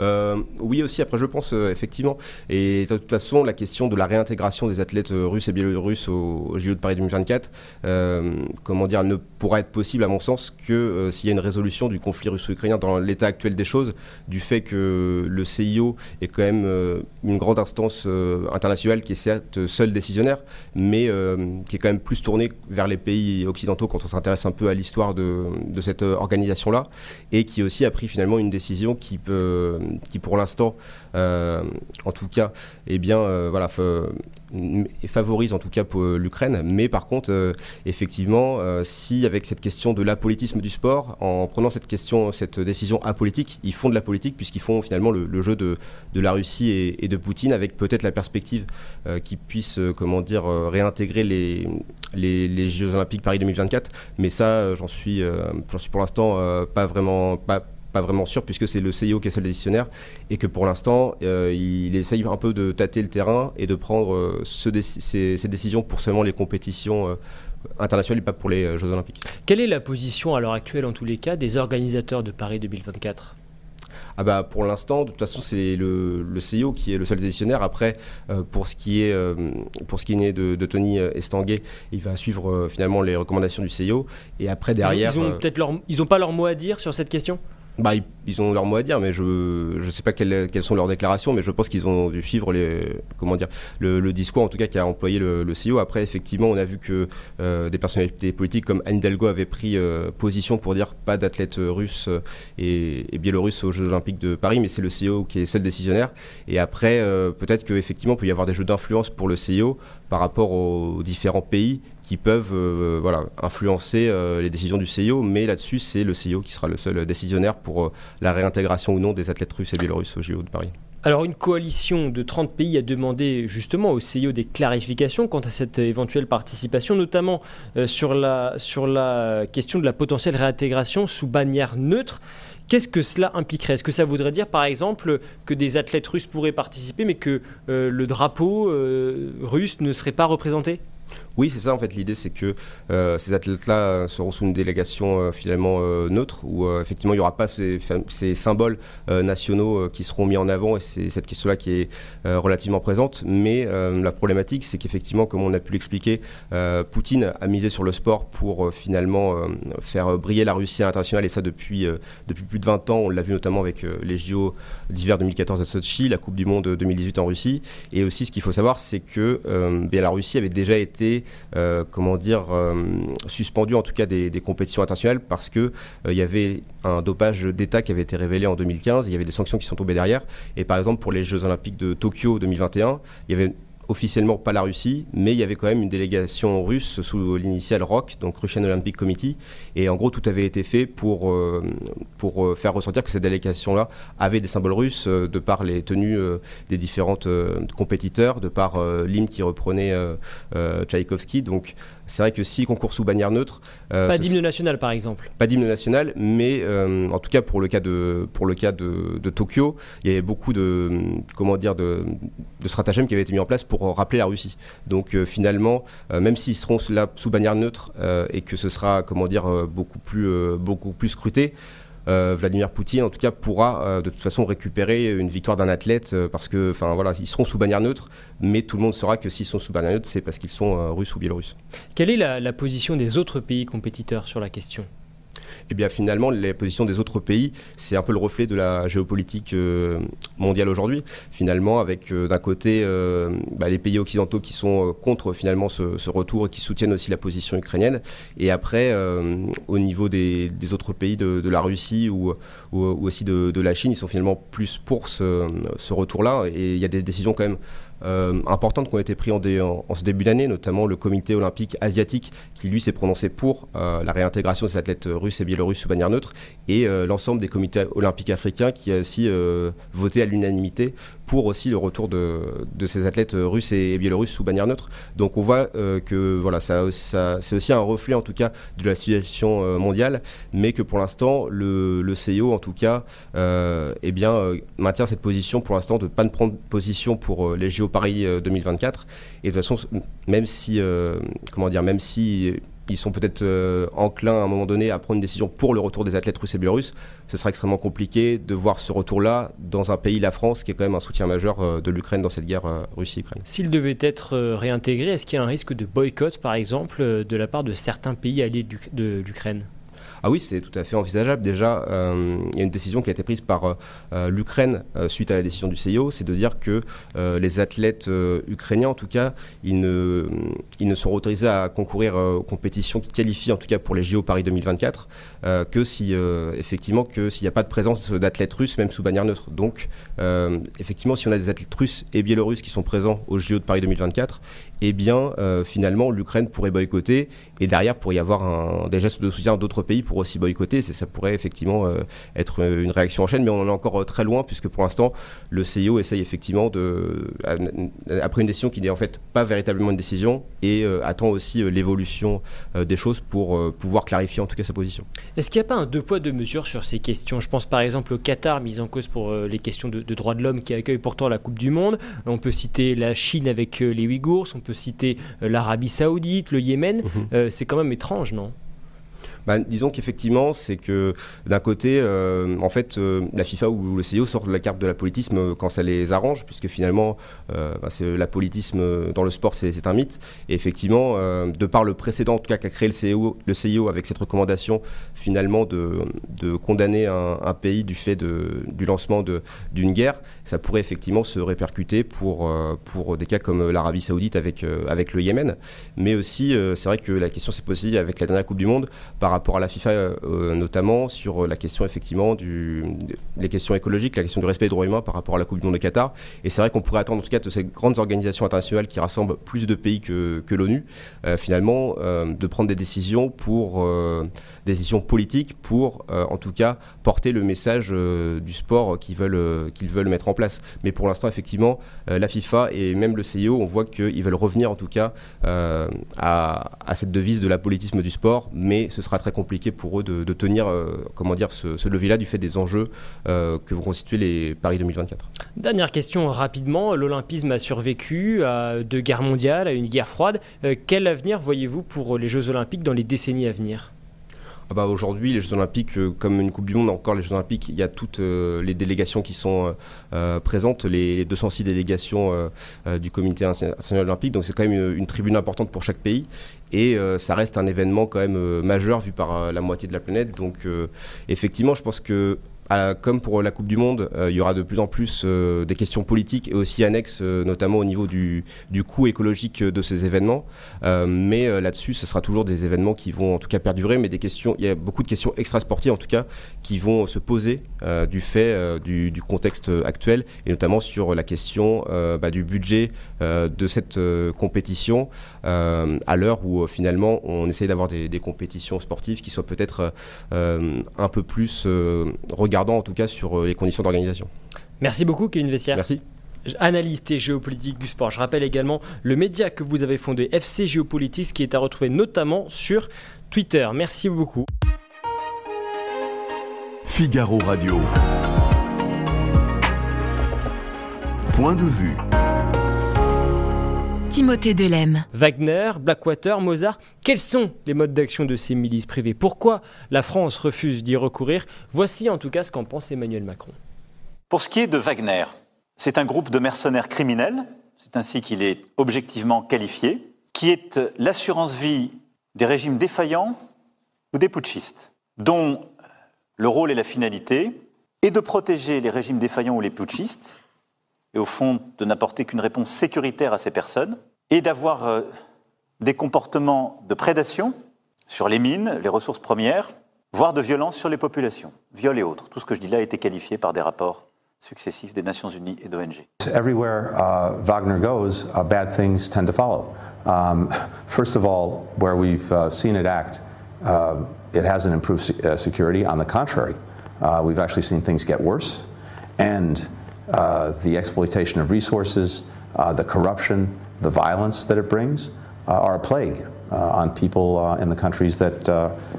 S5: oui aussi, après je pense euh, effectivement. Et de toute façon, la question de la réintégration des athlètes euh, russes et biélorusses au, au JO de Paris 2024, comment dire, ne pourra être possible à mon sens que s'il y a une résolution du conflit russo-ukrainien dans l'état actuel des choses, du fait que le CIO est quand même une grande instance internationale qui est certes seul décisionnaire, mais qui est quand même plus tournée vers les pays occidentaux quand on s'intéresse un peu à l'histoire de cette organisation-là, et qui aussi a pris finalement une décision qui peut qui pour l'instant, euh, en tout cas, eh bien, euh, voilà, favorise en tout cas pour l'Ukraine. Mais par contre, euh, effectivement, si avec cette question de l'apolitisme du sport, en prenant cette question, cette décision apolitique, ils font de la politique puisqu'ils font finalement le, jeu de, de, la Russie et, de Poutine avec peut-être la perspective qu'ils puissent, comment dire, réintégrer les, les, Jeux Olympiques Paris 2024. Mais ça, j'en suis, suis pour l'instant pas vraiment pas vraiment sûr puisque c'est le CIO qui est seul décisionnaire et que pour l'instant euh, il essaye un peu de tâter le terrain et de prendre euh, ce ces, décisions pour seulement les compétitions euh, internationales et pas pour les Jeux Olympiques.
S3: Quelle est la position à l'heure actuelle en tous les cas des organisateurs de Paris 2024
S5: ah bah pour l'instant, de toute façon, c'est le, le, CIO qui est le seul décisionnaire. Après, pour ce qui est pour ce qui est de, de Tony Estanguet, il va suivre finalement les recommandations du CIO. Et après derrière,
S3: ils ont, peut-être leur, ils ont pas leur mot à dire sur cette question?
S5: Bah, ils, ont leur mot à dire, mais je ne sais pas quelles, quelles, sont leurs déclarations, mais je pense qu'ils ont dû suivre les, comment dire, le, discours, en tout cas, qui a employé le, le CEO. Après, effectivement, on a vu que euh, des personnalités politiques comme Anne Hidalgo avaient pris euh, position pour dire pas d'athlètes russes et, et, biélorusses aux Jeux Olympiques de Paris, mais c'est le CEO qui est seul décisionnaire. Et après, euh, peut-être qu'effectivement, il peut y avoir des jeux d'influence pour le CEO par rapport aux différents pays qui peuvent euh, voilà, influencer euh, les décisions du CIO, mais là-dessus, c'est le CIO qui sera le seul décisionnaire pour euh, la réintégration ou non des athlètes russes et biélorusses au JO de Paris.
S3: Alors une coalition de 30 pays a demandé justement au CIO des clarifications quant à cette éventuelle participation, notamment sur, la, sur la question de la potentielle réintégration sous bannière neutre. Qu'est-ce que cela impliquerait? Est-ce que ça voudrait dire, par exemple, que des athlètes russes pourraient participer, mais que le drapeau russe ne serait pas représenté?
S5: Oui, c'est ça en fait. L'idée, c'est que euh, ces athlètes-là euh, seront sous une délégation euh, finalement neutre, où effectivement il n'y aura pas ces, symboles nationaux qui seront mis en avant, et c'est cette question-là qui est relativement présente. Mais la problématique, c'est qu'effectivement, comme on a pu l'expliquer, Poutine a misé sur le sport pour finalement faire briller la Russie à l'international, et ça depuis, depuis plus de 20 ans. On l'a vu notamment avec les JO d'hiver 2014 à Sochi, la Coupe du Monde 2018 en Russie. Et aussi, ce qu'il faut savoir, c'est que la Russie avait déjà été euh, comment dire, euh, suspendu en tout cas des, compétitions internationales parce que euh, il y avait un dopage d'État qui avait été révélé en 2015. Il y avait des sanctions qui sont tombées derrière. Et par exemple, pour les Jeux Olympiques de Tokyo 2021, il y avait officiellement pas la Russie, mais il y avait quand même une délégation russe sous l'initiale ROC, donc Russian Olympic Committee, et en gros tout avait été fait pour, pour faire ressentir que cette délégation-là avait des symboles russes de par les tenues des différentes compétiteurs, de par l'hymne qui reprenait Tchaïkovski. Donc c'est vrai que si concours sous bannière neutre.
S3: Euh, pas d'hymne national par exemple.
S5: Pas d'hymne national, mais euh, en tout cas pour le cas de, pour le cas de, de, Tokyo, il y avait beaucoup de, comment dire, de, de stratagèmes qui avaient été mis en place pour rappeler la Russie. Donc euh, finalement, même s'ils seront là sous bannière neutre et que ce sera comment dire, beaucoup, plus, beaucoup plus scruté, euh, Vladimir Poutine, en tout cas, pourra euh, de toute façon récupérer une victoire d'un athlète euh, parce que, enfin voilà, ils seront sous bannière neutre, mais tout le monde saura que s'ils sont sous bannière neutre, c'est parce qu'ils sont russes ou biélorusses.
S3: Quelle est la position des autres pays compétiteurs sur la question?
S5: Et eh bien finalement les positions des autres pays, c'est un peu le reflet de la géopolitique euh, mondiale aujourd'hui. Finalement, avec euh, d'un côté euh, bah, les pays occidentaux qui sont contre finalement ce, retour et qui soutiennent aussi la position ukrainienne, et après au niveau des, autres pays de, la Russie ou, aussi de, la Chine, ils sont finalement plus pour ce retour-là. Et il y a des décisions quand même importantes qui ont été prises en, ce début d'année, notamment le comité olympique asiatique qui lui s'est prononcé pour la réintégration des athlètes russes et biélorusses sous bannière neutre, et l'ensemble des comités olympiques africains qui a aussi voté à l'unanimité pour aussi le retour de, ces athlètes russes et biélorusses sous bannière neutre. Donc on voit que voilà, c'est aussi un reflet en tout cas de la situation mondiale, mais que pour l'instant le, le, CIO en tout cas eh bien, maintient cette position pour l'instant de ne pas prendre position pour les JO Paris 2024. Et de toute façon, même si, comment dire, même si ils sont peut-être euh, enclins à un moment donné à prendre une décision pour le retour des athlètes russes et biélorusses, ce sera extrêmement compliqué de voir ce retour-là dans un pays, la France, qui est quand même un soutien majeur euh, de l'Ukraine dans cette guerre euh, Russie-Ukraine.
S3: S'il devait être réintégré, est-ce qu'il y a un risque de boycott, par exemple, de la part de certains pays alliés de l'Ukraine?
S5: Ah oui, c'est tout à fait envisageable. Déjà, euh, il y a une décision qui a été prise par euh, euh, l'Ukraine suite à la décision du CIO, c'est de dire que les athlètes ukrainiens, en tout cas, ils ne, ils sont autorisés à concourir aux compétitions qui qualifient, en tout cas pour les JO Paris 2024, que si effectivement que s'il n'y a pas de présence d'athlètes russes, même sous bannière neutre. Donc, effectivement, si on a des athlètes russes et biélorusses qui sont présents aux JO de Paris 2024, eh bien, finalement, l'Ukraine pourrait boycotter et derrière pourrait y avoir des gestes de soutien d'autres pays aussi boycotter. Ça pourrait effectivement euh, être une réaction en chaîne, mais on en est encore euh, très loin puisque pour l'instant, le CIO essaye effectivement de, après une décision qui n'est en fait pas véritablement une décision et euh, attend aussi l'évolution des choses pour pouvoir clarifier en tout cas sa position.
S3: Est-ce qu'il n'y a pas un deux poids deux mesures sur ces questions? Je pense par exemple au Qatar mis en cause pour les questions de, de droits de l'homme qui accueille pourtant la Coupe du Monde. On peut citer la Chine avec les Ouïghours, on peut citer l'Arabie Saoudite, le Yémen. Mhm. c'est quand même étrange, non?
S5: Bah, disons qu'effectivement, c'est que d'un côté, euh, en fait, euh, la FIFA ou le CIO sortent de la carte de la politisme quand ça les arrange, puisque finalement, euh, bah, la politisme dans le sport, c'est un mythe. Et effectivement, de par le précédent, en tout cas, qu'a créé le CIO, le avec cette recommandation, finalement, de, de condamner un, pays du fait de, du lancement d'une guerre, ça pourrait effectivement se répercuter pour, pour des cas comme l'Arabie Saoudite avec, avec le Yémen. Mais aussi, c'est vrai que la question s'est posée avec la dernière Coupe du Monde rapport à la FIFA, euh, notamment sur la question effectivement du, les questions écologiques, la question du respect des droits humains par rapport à la Coupe du Monde de Qatar. Et c'est vrai qu'on pourrait attendre en tout cas de ces grandes organisations internationales qui rassemblent plus de pays que, l'ONU, euh, finalement, euh, de prendre des décisions pour des décisions politiques pour, en tout cas, porter le message du sport qu'ils veulent, qu'ils veulent mettre en place. Mais pour l'instant, effectivement, la FIFA et même le CIO, on voit qu'ils veulent revenir en tout cas à, à cette devise de la politisme du sport, mais ce sera très compliqué pour eux de, tenir euh, comment dire, ce, levier-là du fait des enjeux euh, que vont constituer les Paris 2024.
S3: Dernière question rapidement. L'Olympisme a survécu à deux guerres mondiales, à une guerre froide. Euh, quel avenir voyez-vous pour les Jeux Olympiques dans les décennies à venir?
S5: Ah bah aujourd'hui, les Jeux Olympiques, euh, comme une Coupe du Monde, encore les Jeux Olympiques, il y a toutes euh, les délégations qui sont euh, présentes, les 206 délégations du Comité international olympique. Donc c'est quand même une, une, tribune importante pour chaque pays. Et ça reste un événement quand même majeur vu par la moitié de la planète. Donc effectivement, je pense que comme pour la Coupe du Monde, euh, il y aura de plus en plus euh, des questions politiques et aussi annexes, euh, notamment au niveau du, du, coût écologique de ces événements. mais là-dessus, ce sera toujours des événements qui vont en tout cas perdurer, mais des questions, il y a beaucoup de questions extrasportives en tout cas qui vont se poser du fait du, du, contexte actuel et notamment sur la question bah, du budget de cette compétition à l'heure où finalement on essaie d'avoir des, des, compétitions sportives qui soient peut-être un peu plus regardées en tout cas sur euh, les conditions d'organisation.
S3: Merci beaucoup Kevin Vessière.
S5: Merci
S3: analyste et géopolitique du sport. Je rappelle également le média que vous avez fondé, FC Géopolitique, qui est à retrouver notamment sur Twitter. Merci beaucoup.
S1: Figaro Radio. Point de vue.
S6: Timothée Delem.
S3: Wagner, Blackwater, Mozart, quels sont les modes d'action de ces milices privées? Pourquoi la France refuse d'y recourir? Voici en tout cas ce qu'en pense Emmanuel Macron.
S7: Pour ce qui est de Wagner, c'est un groupe de mercenaires criminels, c'est ainsi qu'il est objectivement qualifié, qui est l'assurance vie des régimes défaillants ou des putschistes, dont le rôle et la finalité est de protéger les régimes défaillants ou les putschistes et au fond de n'apporter qu'une réponse sécuritaire à ces personnes, et d'avoir euh, des comportements de prédation sur les mines, les ressources premières, voire de violence sur les populations, viol et autres. Tout ce que je dis là a été qualifié par des rapports successifs des Nations Unies et d'ONG.
S6: Everywhere uh, Wagner goes, uh, bad things tend to follow. Um, first of all, where we've uh, seen it act, uh, it hasn't improved uh, security. On the contrary, uh, we've actually seen things get worse. And uh, the exploitation of resources, uh, the corruption, the violence that it brings uh, are a plague uh, on people uh, in the countries that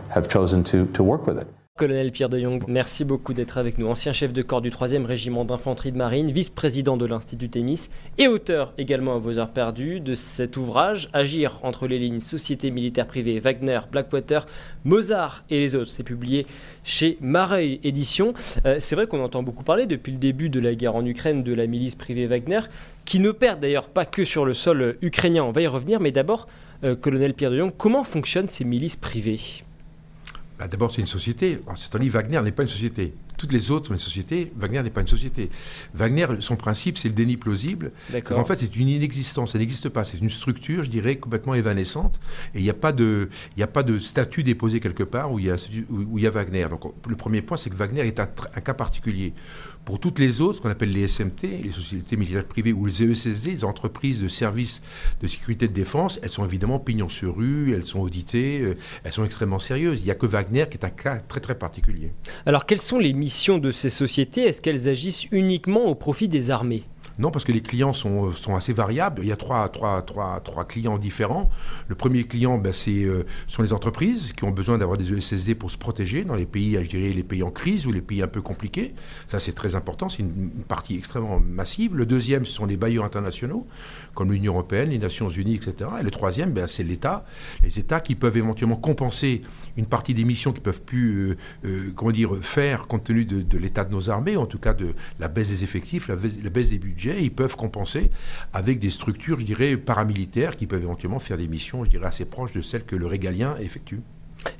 S6: have chosen to, to work with it.
S3: Colonel Pierre de Jong, merci beaucoup d'être avec nous. Ancien chef de corps du 3e régiment d'infanterie de marine, vice-président de l'Institut Thémis et auteur également à vos heures perdues de cet ouvrage Agir entre les lignes Société militaire privée, Wagner, Blackwater, Mozart et les autres. C'est publié chez Mareuil Éditions. Euh, c'est vrai qu'on entend beaucoup parler depuis le début de la guerre en Ukraine de la milice privée Wagner, qui ne perd d'ailleurs pas que sur le sol ukrainien. On va y revenir, mais d'abord, euh, colonel Pierre de Jong, comment fonctionnent ces milices privées?
S8: Bah, D'abord, c'est une société. C'est dit, Wagner n'est pas une société. Toutes les autres des sociétés. Wagner n'est pas une société. Wagner, son principe, c'est le déni plausible. Donc, en fait, c'est une inexistence. Elle n'existe pas. C'est une structure, je dirais, complètement évanescente. Et il n'y a pas de, a pas de statut déposé quelque part où il y a, où, où il y a Wagner. Donc, le premier point, c'est que Wagner est un, cas particulier. Pour toutes les autres, ce qu'on appelle les SMT, les sociétés militaires privées, ou les ESSD, les entreprises de services de sécurité de défense, elles sont évidemment pignon sur rue, elles sont auditées, euh, elles sont extrêmement sérieuses. Il n'y a que Wagner qui est un cas très très particulier.
S3: Alors, quelles sont les missions de ces sociétés Est-ce qu'elles agissent uniquement au profit des armées?
S8: Non, parce que les clients sont, sont assez variables. Il y a trois, trois, trois, trois clients différents. Le premier client, ben, c'est, euh, sont les entreprises qui ont besoin d'avoir des ESSD pour se protéger dans les pays, je les pays en crise ou les pays un peu compliqués. Ça, c'est très important. C'est une, une partie extrêmement massive. Le deuxième, ce sont les bailleurs internationaux, comme l'Union européenne, les Nations unies, etc. Et le troisième, ben, c'est l'État. Les États qui peuvent éventuellement compenser une partie des missions qu'ils peuvent plus, euh, euh, comment dire, faire compte tenu de, l'état de nos armées, en tout cas de la baisse des effectifs, la la baisse des budgets. Ils peuvent compenser avec des structures, je dirais, paramilitaires qui peuvent éventuellement faire des missions, je dirais, assez proches de celles que le régalien effectue.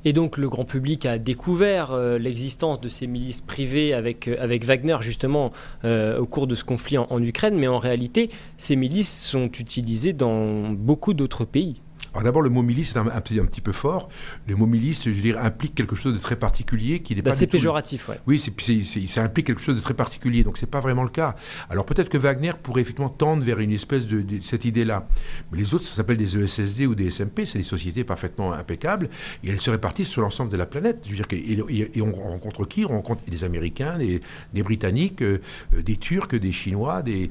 S3: Et donc le grand public a découvert euh, l'existence de ces milices privées avec, euh, Wagner justement euh, au cours de ce conflit en Ukraine, mais en réalité ces milices sont utilisées dans beaucoup d'autres pays.
S8: Alors d'abord, le mot milice est un, un petit- un petit peu fort. Le mot milice, je dirais, implique quelque chose de très particulier qui n'est pas du tout-
S3: péjoratif, ouais.
S8: Oui, c'est, c'est- c'est- ça implique quelque chose de très particulier, donc c'est pas vraiment le cas. Alors peut-être que Wagner pourrait effectivement tendre vers une espèce de, de- cette idée-là. Mais les autres, ça s'appelle des ESSD ou des SMP, c'est des sociétés parfaitement impeccables, et elles se répartissent sur l'ensemble de la planète. Je veux dire, et, et- et on rencontre qui? On rencontre des Américains, des, des Britanniques, euh, euh, des Turcs, des Chinois, des,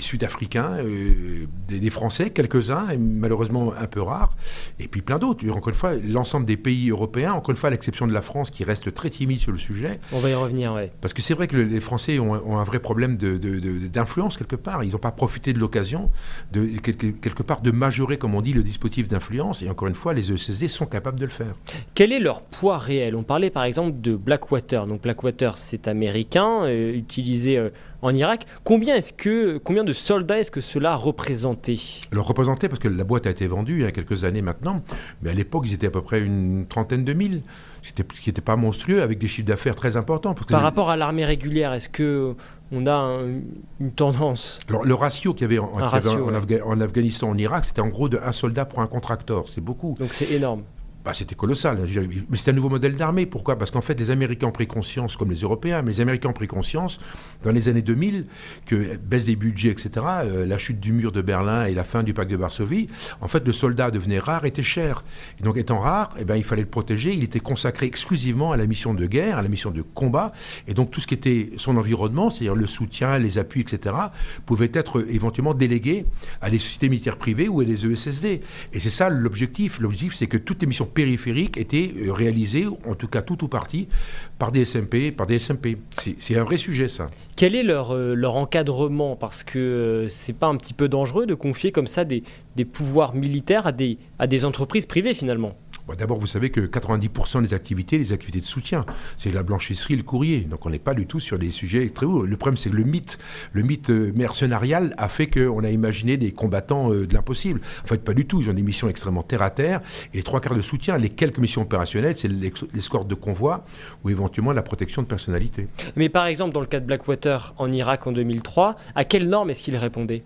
S8: Sud-Africains, euh, des, des Français, quelques-uns, et malheureusement un peu rares, et puis plein d'autres. Encore une fois, l'ensemble des pays européens, encore une fois, à l'exception de la France qui reste très timide sur le sujet,
S3: On va y revenir, ouais.
S8: parce que c'est vrai que le- les Français ont, un- ont un vrai problème d'influence quelque part. Ils n'ont pas profité de l'occasion de quelque, quelque part de majorer, comme on dit, le dispositif d'influence. Et encore une fois, les E ESSD sont capables de le faire.
S3: Quel est leur poids réel? On parlait par exemple de Blackwater. Donc Blackwater, c'est américain, euh, utilisé euh, en Irak. Combien est-ce que, combien de soldats est-ce que cela représentait?
S8: Le représenter, parce que la boîte a été vendue il y a quelques années maintenant, mais à l'époque, ils étaient à peu près une trentaine de mille. C'était, ce qui n'était pas monstrueux, avec des chiffres d'affaires très importants. parce que
S3: Par
S8: les-
S3: rapport à l'armée régulière, est-ce que on a un- une tendance?
S8: Alors, le ratio qu'il y avait, en, qu'il y avait
S3: ratio,
S8: en,
S3: ouais.
S8: Afga- en Afghanistan, en Irak, c'était en gros de un soldat pour un contracteur. C'est beaucoup.
S3: Donc c'est énorme.
S8: Bah, c'était colossal. Mais c'est un nouveau modèle d'armée. Pourquoi? Parce qu'en fait, les Américains ont pris conscience, comme les Européens, mais les Américains ont pris conscience, dans les années 2000, que baisse des budgets, etc., euh, la chute du mur de Berlin et la fin du pacte de Varsovie, en fait, le soldat devenait rare, était cher. Et donc, étant rare, eh ben, il fallait le protéger. Il était consacré exclusivement à la mission de guerre, à la mission de combat. Et donc, tout ce qui était son environnement, c'est-à-dire le soutien, les appuis, etc., pouvait être éventuellement délégué à des sociétés militaires privées ou à des ESSD. Et c'est ça l'objectif. L'objectif, c'est que toutes les missions périphériques étaient euh, réalisées, en tout cas tout ou partie, par des SMP, par des SMP. C'est un vrai sujet, ça.
S3: Quel est leur, euh, encadrement? Parce que euh, c'est pas un petit peu dangereux de confier comme ça des, pouvoirs militaires à des entreprises privées finalement
S8: Bon, D'abord, vous savez que 90% des activités, les activités de soutien, c'est la blanchisserie, le courrier. Donc on n'est pas du tout sur des sujets très hauts. Le problème, c'est que le mythe, le mythe euh, mercenarial a fait qu'on a imaginé des combattants euh, de l'impossible. En fait, pas du tout. Ils ont des missions extrêmement terre à terre. Et trois quarts de soutien, les quelques missions opérationnelles, c'est l'escorte de convoi ou éventuellement la protection de personnalité.
S3: Mais par exemple, dans le cas de Blackwater en Irak en 2003, à quelle norme est-ce qu'ils répondaient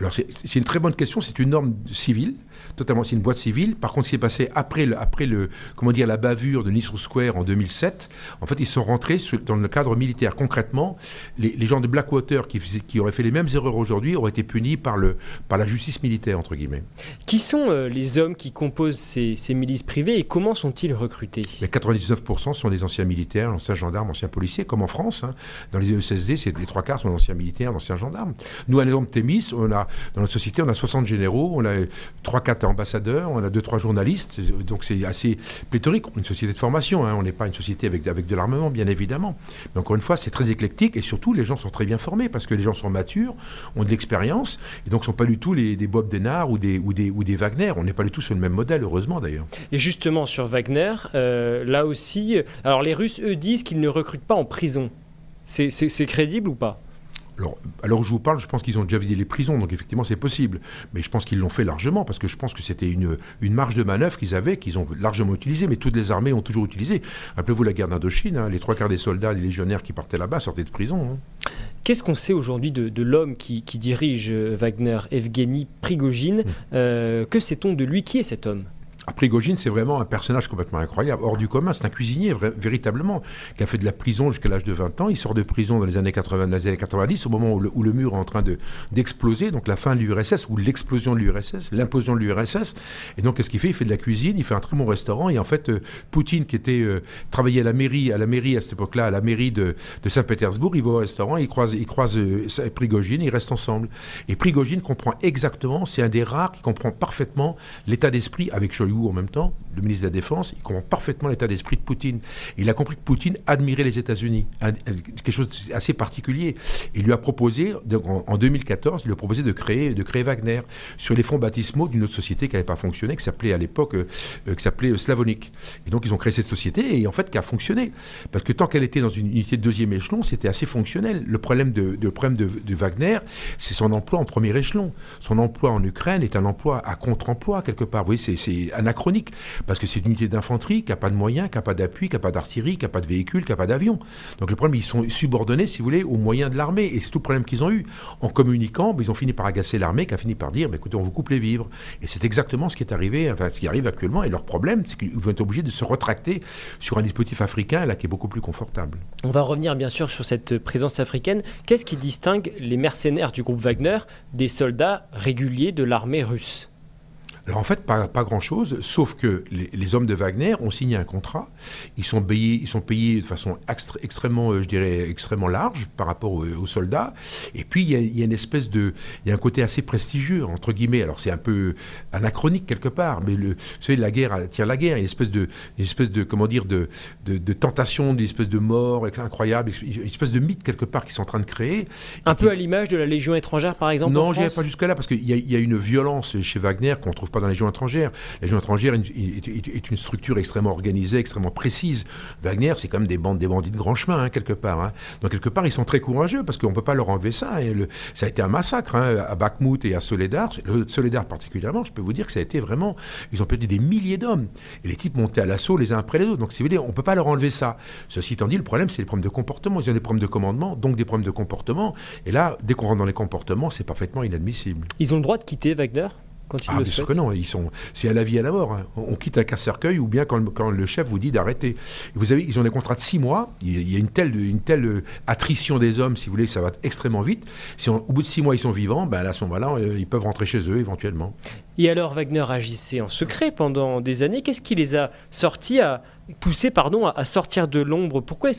S8: Alors c'est une très bonne question, c'est une norme civile totalement. C'est une boîte civile. Par contre, ce qui s'est passé après, le, après le, comment dire, la bavure de Nice Square en 2007, en fait, ils sont rentrés dans le cadre militaire. Concrètement, les, gens de Blackwater qui, qui auraient fait les mêmes erreurs aujourd'hui auraient été punis par, le, par la justice militaire, entre guillemets.
S3: Qui sont euh, les hommes qui composent ces, ces milices privées et comment sont-ils recrutés?
S8: Les 99% sont des anciens militaires, anciens gendarmes, anciens policiers, comme en France. Hein. Dans les ESSD, c'est les trois quarts sont d'anciens militaires, d'anciens gendarmes. Nous, à l'exemple Thémis, on a, dans notre société, on a 60 généraux, on a 3-4 ambassadeurs, on a 2-3 journalistes, donc c'est assez pléthorique. Une société de formation, hein. on n'est pas une société avec, avec de l'armement, bien évidemment. Mais encore une fois, c'est très éclectique et surtout, les gens sont très bien formés parce que les gens sont matures, ont de l'expérience et donc ne sont pas du tout les, des Bob Denard ou des, ou, des, ou des Wagner. On n'est pas du tout sur le même modèle, heureusement d'ailleurs.
S3: Et justement, sur Wagner, euh, là aussi, alors les Russes, eux, disent qu'ils ne recrutent pas en prison. C'est crédible ou pas?
S8: Alors, alors je vous parle, je pense qu'ils ont déjà vidé les prisons, donc effectivement c'est possible. Mais je pense qu'ils l'ont fait largement, parce que je pense que c'était une, une marge de manœuvre qu'ils avaient, qu'ils ont largement utilisée, mais toutes les armées ont toujours utilisé. Rappelez-vous la guerre d'Indochine, hein, les trois quarts des soldats, les légionnaires qui partaient là-bas sortaient de prison. Hein.
S3: Qu'est-ce qu'on sait aujourd'hui de, l'homme qui, dirige euh, Wagner, Evgeny Prigogine mmh. euh, Que sait-on de lui? Qui est cet homme?
S8: Prigogine, c'est vraiment un personnage complètement incroyable, hors du commun. C'est un cuisinier, véritablement, qui a fait de la prison jusqu'à l'âge de 20 ans. Il sort de prison dans les années 80, années 90, au moment où le, mur est en train d'exploser, donc la fin de l'URSS, ou l'explosion de l'URSS, l'implosion de l'URSS. Et donc, qu'est-ce qu'il fait? Il fait de la cuisine, il fait un très bon restaurant. Et en fait, euh, Poutine, qui était euh, travaillait à la mairie, à la mairie à cette époque-là, à la mairie de, Saint-Pétersbourg, il va au restaurant, il croise, il croise euh, Prigogine, ils restent ensemble. Et Prigogine comprend exactement, c'est un des rares qui comprend parfaitement l'état d'esprit avec En même temps, le ministre de la Défense, il comprend parfaitement l'état d'esprit de Poutine. Il a compris que Poutine admirait les États-Unis, quelque chose d'assez particulier. Il lui a proposé, en 2014, il lui de créer, de créer Wagner sur les fonds baptismaux d'une autre société qui n'avait pas fonctionné, qui s'appelait à l'époque, euh, euh, qui s'appelait euh, Slavonic. Et donc ils ont créé cette société et en fait qui a fonctionné. Parce que tant qu'elle était dans une unité de deuxième échelon, c'était assez fonctionnel. Le problème de, de problème de, Wagner, c'est son emploi en premier échelon. Son emploi en Ukraine est un emploi à contre-emploi quelque part. Vous voyez, c'est anachronique parce que c'est une unité d'infanterie qui n'a pas de moyens, qui n'a pas d'appui, qui n'a pas d'artillerie, qui n'a pas de véhicules, qui n'a pas d'avion. Donc le problème, ils sont subordonnés, si vous voulez, aux moyens de l'armée. Et c'est tout le problème qu'ils ont eu. En communiquant, ben, ils ont fini par agacer l'armée, qui a fini par dire, ben, écoutez, on vous coupe les vivres. Et c'est exactement ce qui est arrivé, enfin ce qui arrive actuellement. Et leur problème, c'est qu'ils vont être obligés de se retracter sur un dispositif africain, là, qui est beaucoup plus confortable.
S3: On va revenir bien sûr sur cette présence africaine. Qu'est-ce qui distingue les mercenaires du groupe Wagner des soldats réguliers de l'armée russe?
S8: Alors en fait, pas, grand-chose, sauf que les, hommes de Wagner ont signé un contrat. Ils sont payés, ils sont payés de façon extrêmement, euh, je dirais, extrêmement large par rapport aux, soldats. Et puis il y, a, une espèce de, il y a un côté assez prestigieux entre guillemets. Alors c'est un peu anachronique quelque part, mais le, vous savez, la guerre tire la guerre. Il y a une espèce de, une espèce de, comment dire, de, de, tentation, une espèce de mort incroyable, une espèce de mythe quelque part qu'ils sont en train de créer.
S3: Un peu à l'image de la Légion étrangère, par exemple.
S8: Non, je pas jusqu'à là parce qu'il y, y, a une violence chez Wagner qu'on trouve pas dans la Légion étrangère. La Légion étrangère est, une structure extrêmement organisée, extrêmement précise. Wagner, c'est quand même des bandes, des bandits de grand chemin, hein, quelque part. Hein. Donc, quelque part, ils sont très courageux parce qu'on ne peut pas leur enlever ça. Et ça a été un massacre hein, à Bakhmut et à Soledar. Soledar particulièrement, je peux vous dire que ça a été vraiment. Ils ont perdu des milliers d'hommes. Et les types montaient à l'assaut les uns après les autres. Donc, si vous voulez, on ne peut pas leur enlever ça. Ceci étant dit, le problème, c'est les problèmes de comportement. Ils ont des problèmes de commandement, donc des problèmes de comportement. Et là, dès qu'on rentre dans les comportements, c'est parfaitement inadmissible.
S3: Ils ont le droit de quitter Wagner?
S8: Ah, bien sûr que non, ils sont, c'est à la vie à la mort. Hein. On, quitte un casse-cercueil ou bien quand, quand, le chef vous dit d'arrêter. Vous avez, ils ont des contrats de six mois. Il y a une telle, une telle euh, attrition des hommes, si vous voulez, ça va extrêmement vite. Si au bout de six mois ils sont vivants, ben à ce moment-là, euh, ils peuvent rentrer chez eux éventuellement.
S3: Et alors Wagner agissait en secret pendant des années. Qu'est-ce qui les a sortis à, poussé pardon, à, sortir de l'ombre. Pourquoi,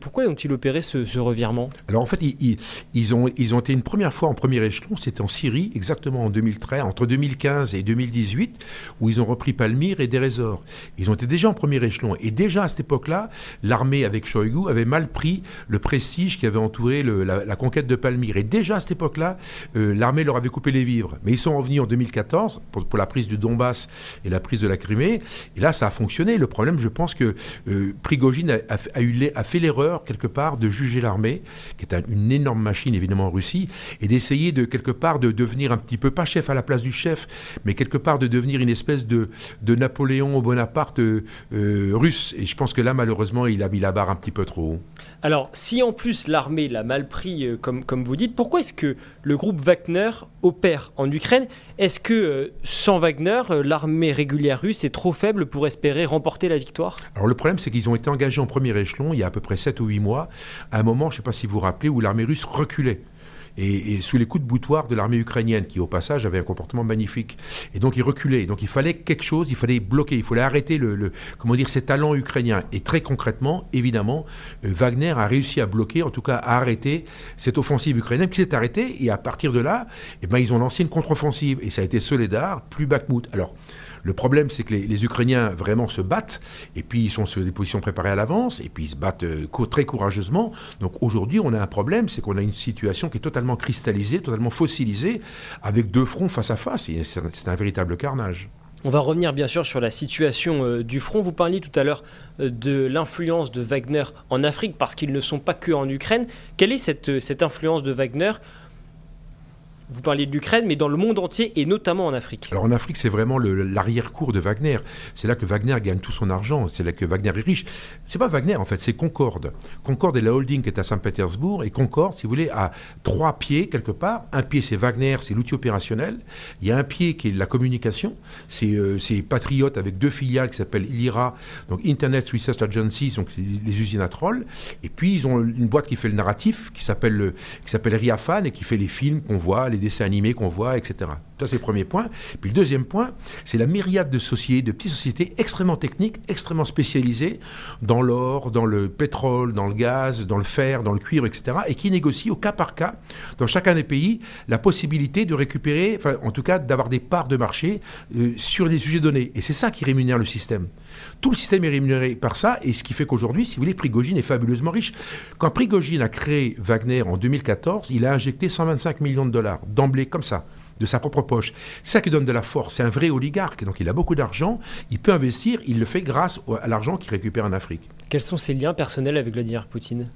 S3: pourquoi ont-ils opéré ce, revirement?
S8: Alors en fait, ils, ils, ont, ils ont été une première fois en premier échelon, c'était en Syrie, exactement en 2013, entre 2015 et 2018, où ils ont repris Palmyre et Dérésor. Ils ont été déjà en premier échelon. Et déjà à cette époque-là, l'armée avec Shoigu avait mal pris le prestige qui avait entouré la, conquête de Palmyre. Et déjà à cette époque-là, euh, l'armée leur avait coupé les vivres. Mais ils sont revenus en 2014 pour, pour la prise du Donbass et la prise de la Crimée. Et là, ça a fonctionné. Le problème, je pense, que euh, Prigogine a, fait l'erreur, quelque part, de juger l'armée, qui est une énorme machine, évidemment, en Russie, et d'essayer, de quelque part, de devenir un petit peu, pas chef à la place du chef, mais quelque part de devenir une espèce de, de Napoléon Bonaparte euh, russe. Et je pense que là, malheureusement, il a mis la barre un petit peu trop haut.
S3: Alors, si en plus l'armée l'a mal pris, euh, comme, vous dites, pourquoi est-ce que le groupe Wagner opère en Ukraine? Est-ce que euh, sans Wagner, euh, l'armée régulière russe est trop faible pour espérer remporter la victoire?
S8: Alors le problème, c'est qu'ils ont été engagés en premier échelon il y a à peu près 7 ou 8 mois, à un moment, je ne sais pas si vous vous rappelez, où l'armée russe reculait et, sous les coups de boutoir de l'armée ukrainienne, qui au passage avait un comportement magnifique. Et donc il reculait. Donc il fallait quelque chose, il fallait bloquer, il fallait arrêter le, comment dire, ces talents ukrainiens. Et très concrètement, évidemment, euh, Wagner a réussi à bloquer, en tout cas à arrêter cette offensive ukrainienne qui s'est arrêtée. Et à partir de là, eh ben, ils ont lancé une contre-offensive. Et ça a été Soledar, plus Bakhmut. Alors, le problème, c'est que les, Ukrainiens vraiment se battent, et puis ils sont sur des positions préparées à l'avance, et puis ils se battent euh, très courageusement. Donc aujourd'hui, on a un problème, c'est qu'on a une situation qui est totalement cristallisée, totalement fossilisée, avec deux fronts face à face, c'est un, véritable carnage.
S3: On va revenir bien sûr sur la situation euh, du front. Vous parliez tout à l'heure euh, de l'influence de Wagner en Afrique parce qu'ils ne sont pas que en Ukraine. Quelle est cette influence de Wagner vous parliez de l'Ukraine, mais dans le monde entier et notamment en Afrique.
S8: Alors en Afrique, c'est vraiment l'arrière-cour de Wagner. C'est là que Wagner gagne tout son argent. C'est là que Wagner est riche. C'est pas Wagner en fait, c'est Concorde. Concorde est la holding qui est à Saint-Pétersbourg et Concorde, si vous voulez, a trois pieds quelque part. Un pied c'est Wagner, c'est l'outil opérationnel. Il y a un pied qui est la communication. C'est euh, Patriote avec deux filiales qui s'appellent IRA, donc Internet Research Agency, donc les usines à trolls. Et puis ils ont une boîte qui fait le narratif, qui s'appelle qui s'appelle Riafan et qui fait les films qu'on voit, les dessins animés qu'on voit, etc. Ça, c'est le premier point. Puis le deuxième point, c'est la myriade de sociétés, de petites sociétés extrêmement techniques, extrêmement spécialisées dans l'or, dans le pétrole, dans le gaz, dans le fer, dans le cuivre, etc. et qui négocient au cas par cas, dans chacun des pays, la possibilité de récupérer, enfin, en tout cas, d'avoir des parts de marché euh, sur des sujets donnés. Et c'est ça qui rémunère le système. Tout le système est rémunéré par ça, et ce qui fait qu'aujourd'hui, si vous voulez, Prigogine est fabuleusement riche. Quand Prigogine a créé Wagner en 2014, il a injecté 125 millions de dollars d'emblée, comme ça, de sa propre poche. C'est ça qui donne de la force. C'est un vrai oligarque, donc il a beaucoup d'argent, il peut investir, il le fait grâce à l'argent qu'il récupère en Afrique.
S3: Quels sont ses liens personnels avec Vladimir Poutine?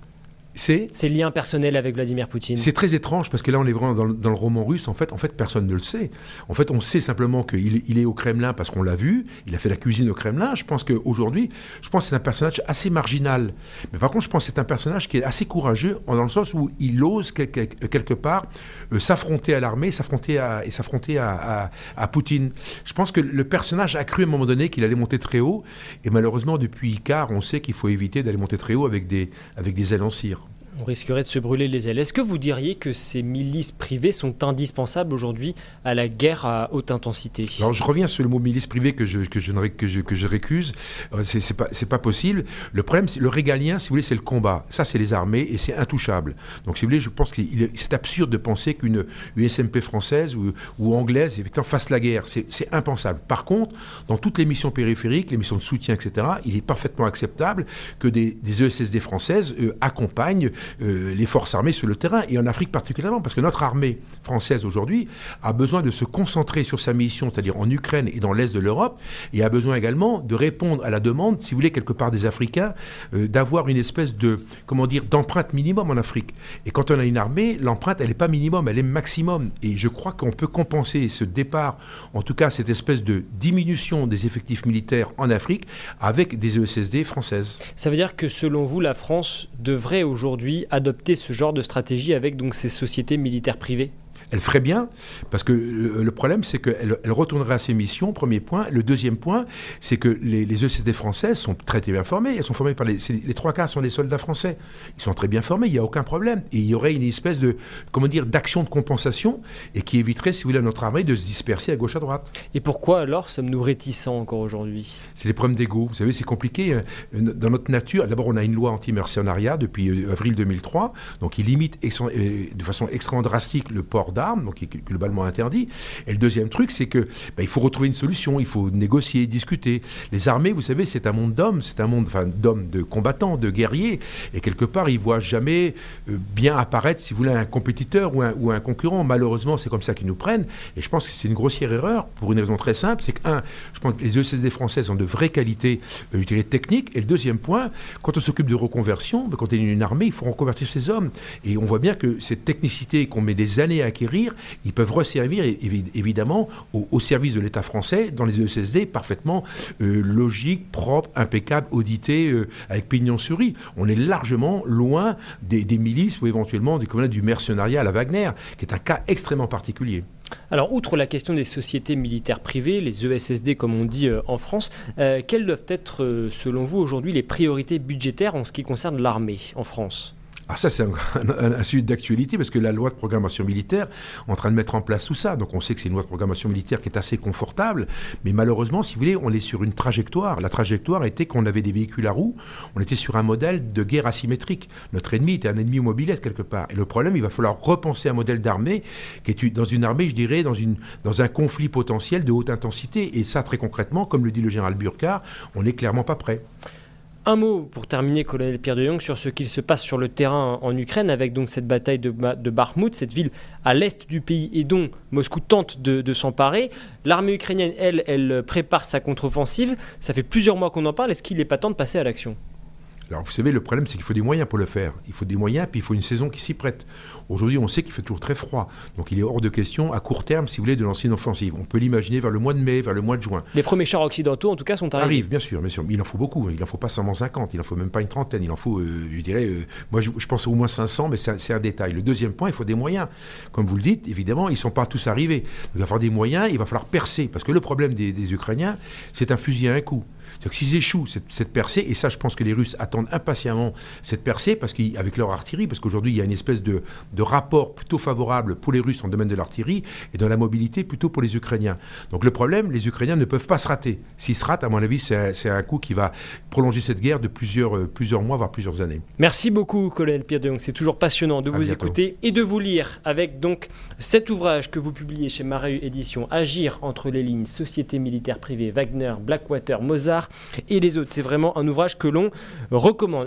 S8: C'est
S3: Ses liens personnels avec Vladimir Poutine.
S8: C'est très étrange parce que là, on est vraiment dans, le roman russe. En fait, en fait, personne ne le sait. En fait, on sait simplement qu'il il est au Kremlin parce qu'on l'a vu. Il a fait la cuisine au Kremlin. Je pense qu'aujourd'hui, je pense que c'est un personnage assez marginal. Mais par contre, je pense que c'est un personnage qui est assez courageux dans le sens où il ose quelque, part euh, s'affronter à l'armée, s'affronter à, et s'affronter à, à, Poutine. Je pense que le personnage a cru à un moment donné qu'il allait monter très haut. Et malheureusement, depuis Icar, on sait qu'il faut éviter d'aller monter très haut avec des, avec des ailes en cire
S3: on risquerait de se brûler les ailes. Est-ce que vous diriez que ces milices privées sont indispensables aujourd'hui à la guerre à haute intensité?
S8: Je reviens sur le mot milice privée que je, que je, que je, récuse. Euh, c'est pas, pas possible. Le problème, le régalien, si vous voulez, c'est le combat. Ça, c'est les armées et c'est intouchable. Donc si vous voulez, je pense que c'est absurde de penser qu'une SMP française ou, ou anglaise, effectivement, fasse la guerre. C'est impensable. Par contre, dans toutes les missions périphériques, les missions de soutien, etc., il est parfaitement acceptable que des, ESSD françaises euh, accompagnent euh, les forces armées sur le terrain, et en Afrique particulièrement, parce que notre armée française aujourd'hui a besoin de se concentrer sur sa mission, c'est-à-dire en Ukraine et dans l'Est de l'Europe, et a besoin également de répondre à la demande, si vous voulez, quelque part des Africains, euh, d'avoir une espèce de, comment dire, d'empreinte minimum en Afrique. Et quand on a une armée, l'empreinte, elle n'est pas minimum, elle est maximum. Et je crois qu'on peut compenser ce départ, en tout cas cette espèce de diminution des effectifs militaires en Afrique, avec des ESSD françaises.
S3: Ça veut dire que selon vous, la France devrait aujourd'hui adopter ce genre de stratégie avec donc ces sociétés militaires privées?
S8: Elle ferait bien, parce que le, problème, c'est qu'elle elle retournerait à ses missions, premier point. Le deuxième point, c'est que les, les ECD françaises sont très, bien formées. Elles sont formées par les, les trois quarts sont des soldats français. Ils sont très bien formés, il n'y a aucun problème. Et il y aurait une espèce de, comment dire, d'action de compensation et qui éviterait, si vous voulez, à notre armée de se disperser à gauche à droite.
S3: Et pourquoi alors sommes-nous réticents encore aujourd'hui?
S8: C'est les problèmes d'ego. Vous savez, c'est compliqué. Euh, dans notre nature, d'abord, on a une loi anti-mercenariat depuis euh, avril 2003, donc il limite euh, de façon extrêmement drastique le port d'armes, donc qui est globalement interdit. Et le deuxième truc, c'est que bah, il faut retrouver une solution, il faut négocier, discuter. Les armées, vous savez, c'est un monde d'hommes, c'est un monde enfin, d'hommes, de combattants, de guerriers, et quelque part, ils voient jamais euh, bien apparaître, si vous voulez, un compétiteur ou un, concurrent. Malheureusement, c'est comme ça qu'ils nous prennent, et je pense que c'est une grossière erreur pour une raison très simple, c'est que un, je pense que les ESSD françaises ont de vraies qualités, euh, je techniques, et le deuxième point, quand on s'occupe de reconversion, ben, quand on est une armée, il faut reconvertir ces hommes, et on voit bien que cette technicité qu'on met des années à acquérir, ils peuvent resservir évidemment au, service de l'État français dans les ESSD parfaitement euh, logique, propre, impeccable, audité, euh, avec pignon sur. On est largement loin des, milices ou éventuellement des du mercenariat à la Wagner, qui est un cas extrêmement particulier.
S3: Alors, outre la question des sociétés militaires privées, les ESSD comme on dit euh, en France, quelles doivent être, selon vous, aujourd'hui les priorités budgétaires en ce qui concerne l'armée en France?
S8: Ah ça c'est un, sujet d'actualité parce que la loi de programmation militaire est en train de mettre en place tout ça. Donc on sait que c'est une loi de programmation militaire qui est assez confortable, mais malheureusement, si vous voulez, on est sur une trajectoire. La trajectoire était qu'on avait des véhicules à roues, on était sur un modèle de guerre asymétrique. Notre ennemi était un ennemi mobilette quelque part. Et le problème, il va falloir repenser un modèle d'armée qui est dans une armée, je dirais, dans, dans un conflit potentiel de haute intensité. Et ça, très concrètement, comme le dit le général Burkhardt, on n'est clairement pas prêt.
S3: Un mot pour terminer, colonel Pierre de Jong, sur ce qu'il se passe sur le terrain en Ukraine avec donc cette bataille de, de Bakhmut, cette ville à l'est du pays et dont Moscou tente de, s'emparer. L'armée ukrainienne, elle, elle prépare sa contre-offensive. Ça fait plusieurs mois qu'on en parle. Est-ce qu'il n'est pas temps de passer à l'action?
S8: Alors vous savez, le problème c'est qu'il faut des moyens pour le faire. Il faut des moyens, puis il faut une saison qui s'y prête. Aujourd'hui, on sait qu'il fait toujours très froid. Donc il est hors de question, à court terme, si vous voulez, de lancer une offensive. On peut l'imaginer vers le mois de mai, vers le mois de juin.
S3: Les premiers chars occidentaux, en tout cas, sont arrivés.
S8: Arrivent, bien sûr, bien sûr. Il en faut beaucoup. Il en faut pas seulement 50, il en faut même pas une trentaine. Il en faut, euh, je dirais, euh, moi je, pense au moins 500, mais c'est un détail. Le deuxième point, il faut des moyens. Comme vous le dites, évidemment, ils ne sont pas tous arrivés. il va falloir des moyens, il va falloir percer. Parce que le problème des, des Ukrainiens, c'est un fusil à un coup. C'est-à-dire que s'ils échouent cette, percée, et ça je pense que les Russes attendent impatiemment cette percée, parce qu'avec leur artillerie, parce qu'aujourd'hui il y a une espèce de, rapport plutôt favorable pour les Russes en domaine de l'artillerie, et dans la mobilité plutôt pour les Ukrainiens. Donc le problème, les Ukrainiens ne peuvent pas se rater. S'ils se ratent, à mon avis, c'est un, coup qui va prolonger cette guerre de plusieurs, euh, plusieurs mois, voire plusieurs années.
S3: Merci beaucoup, colonel Pierre de C'est toujours passionnant de vous écouter et de vous lire avec donc cet ouvrage que vous publiez chez Marais Édition, Agir entre les lignes, Société militaire privée, Wagner, Blackwater, Mozart et les autres. C'est vraiment un ouvrage que l'on recommande.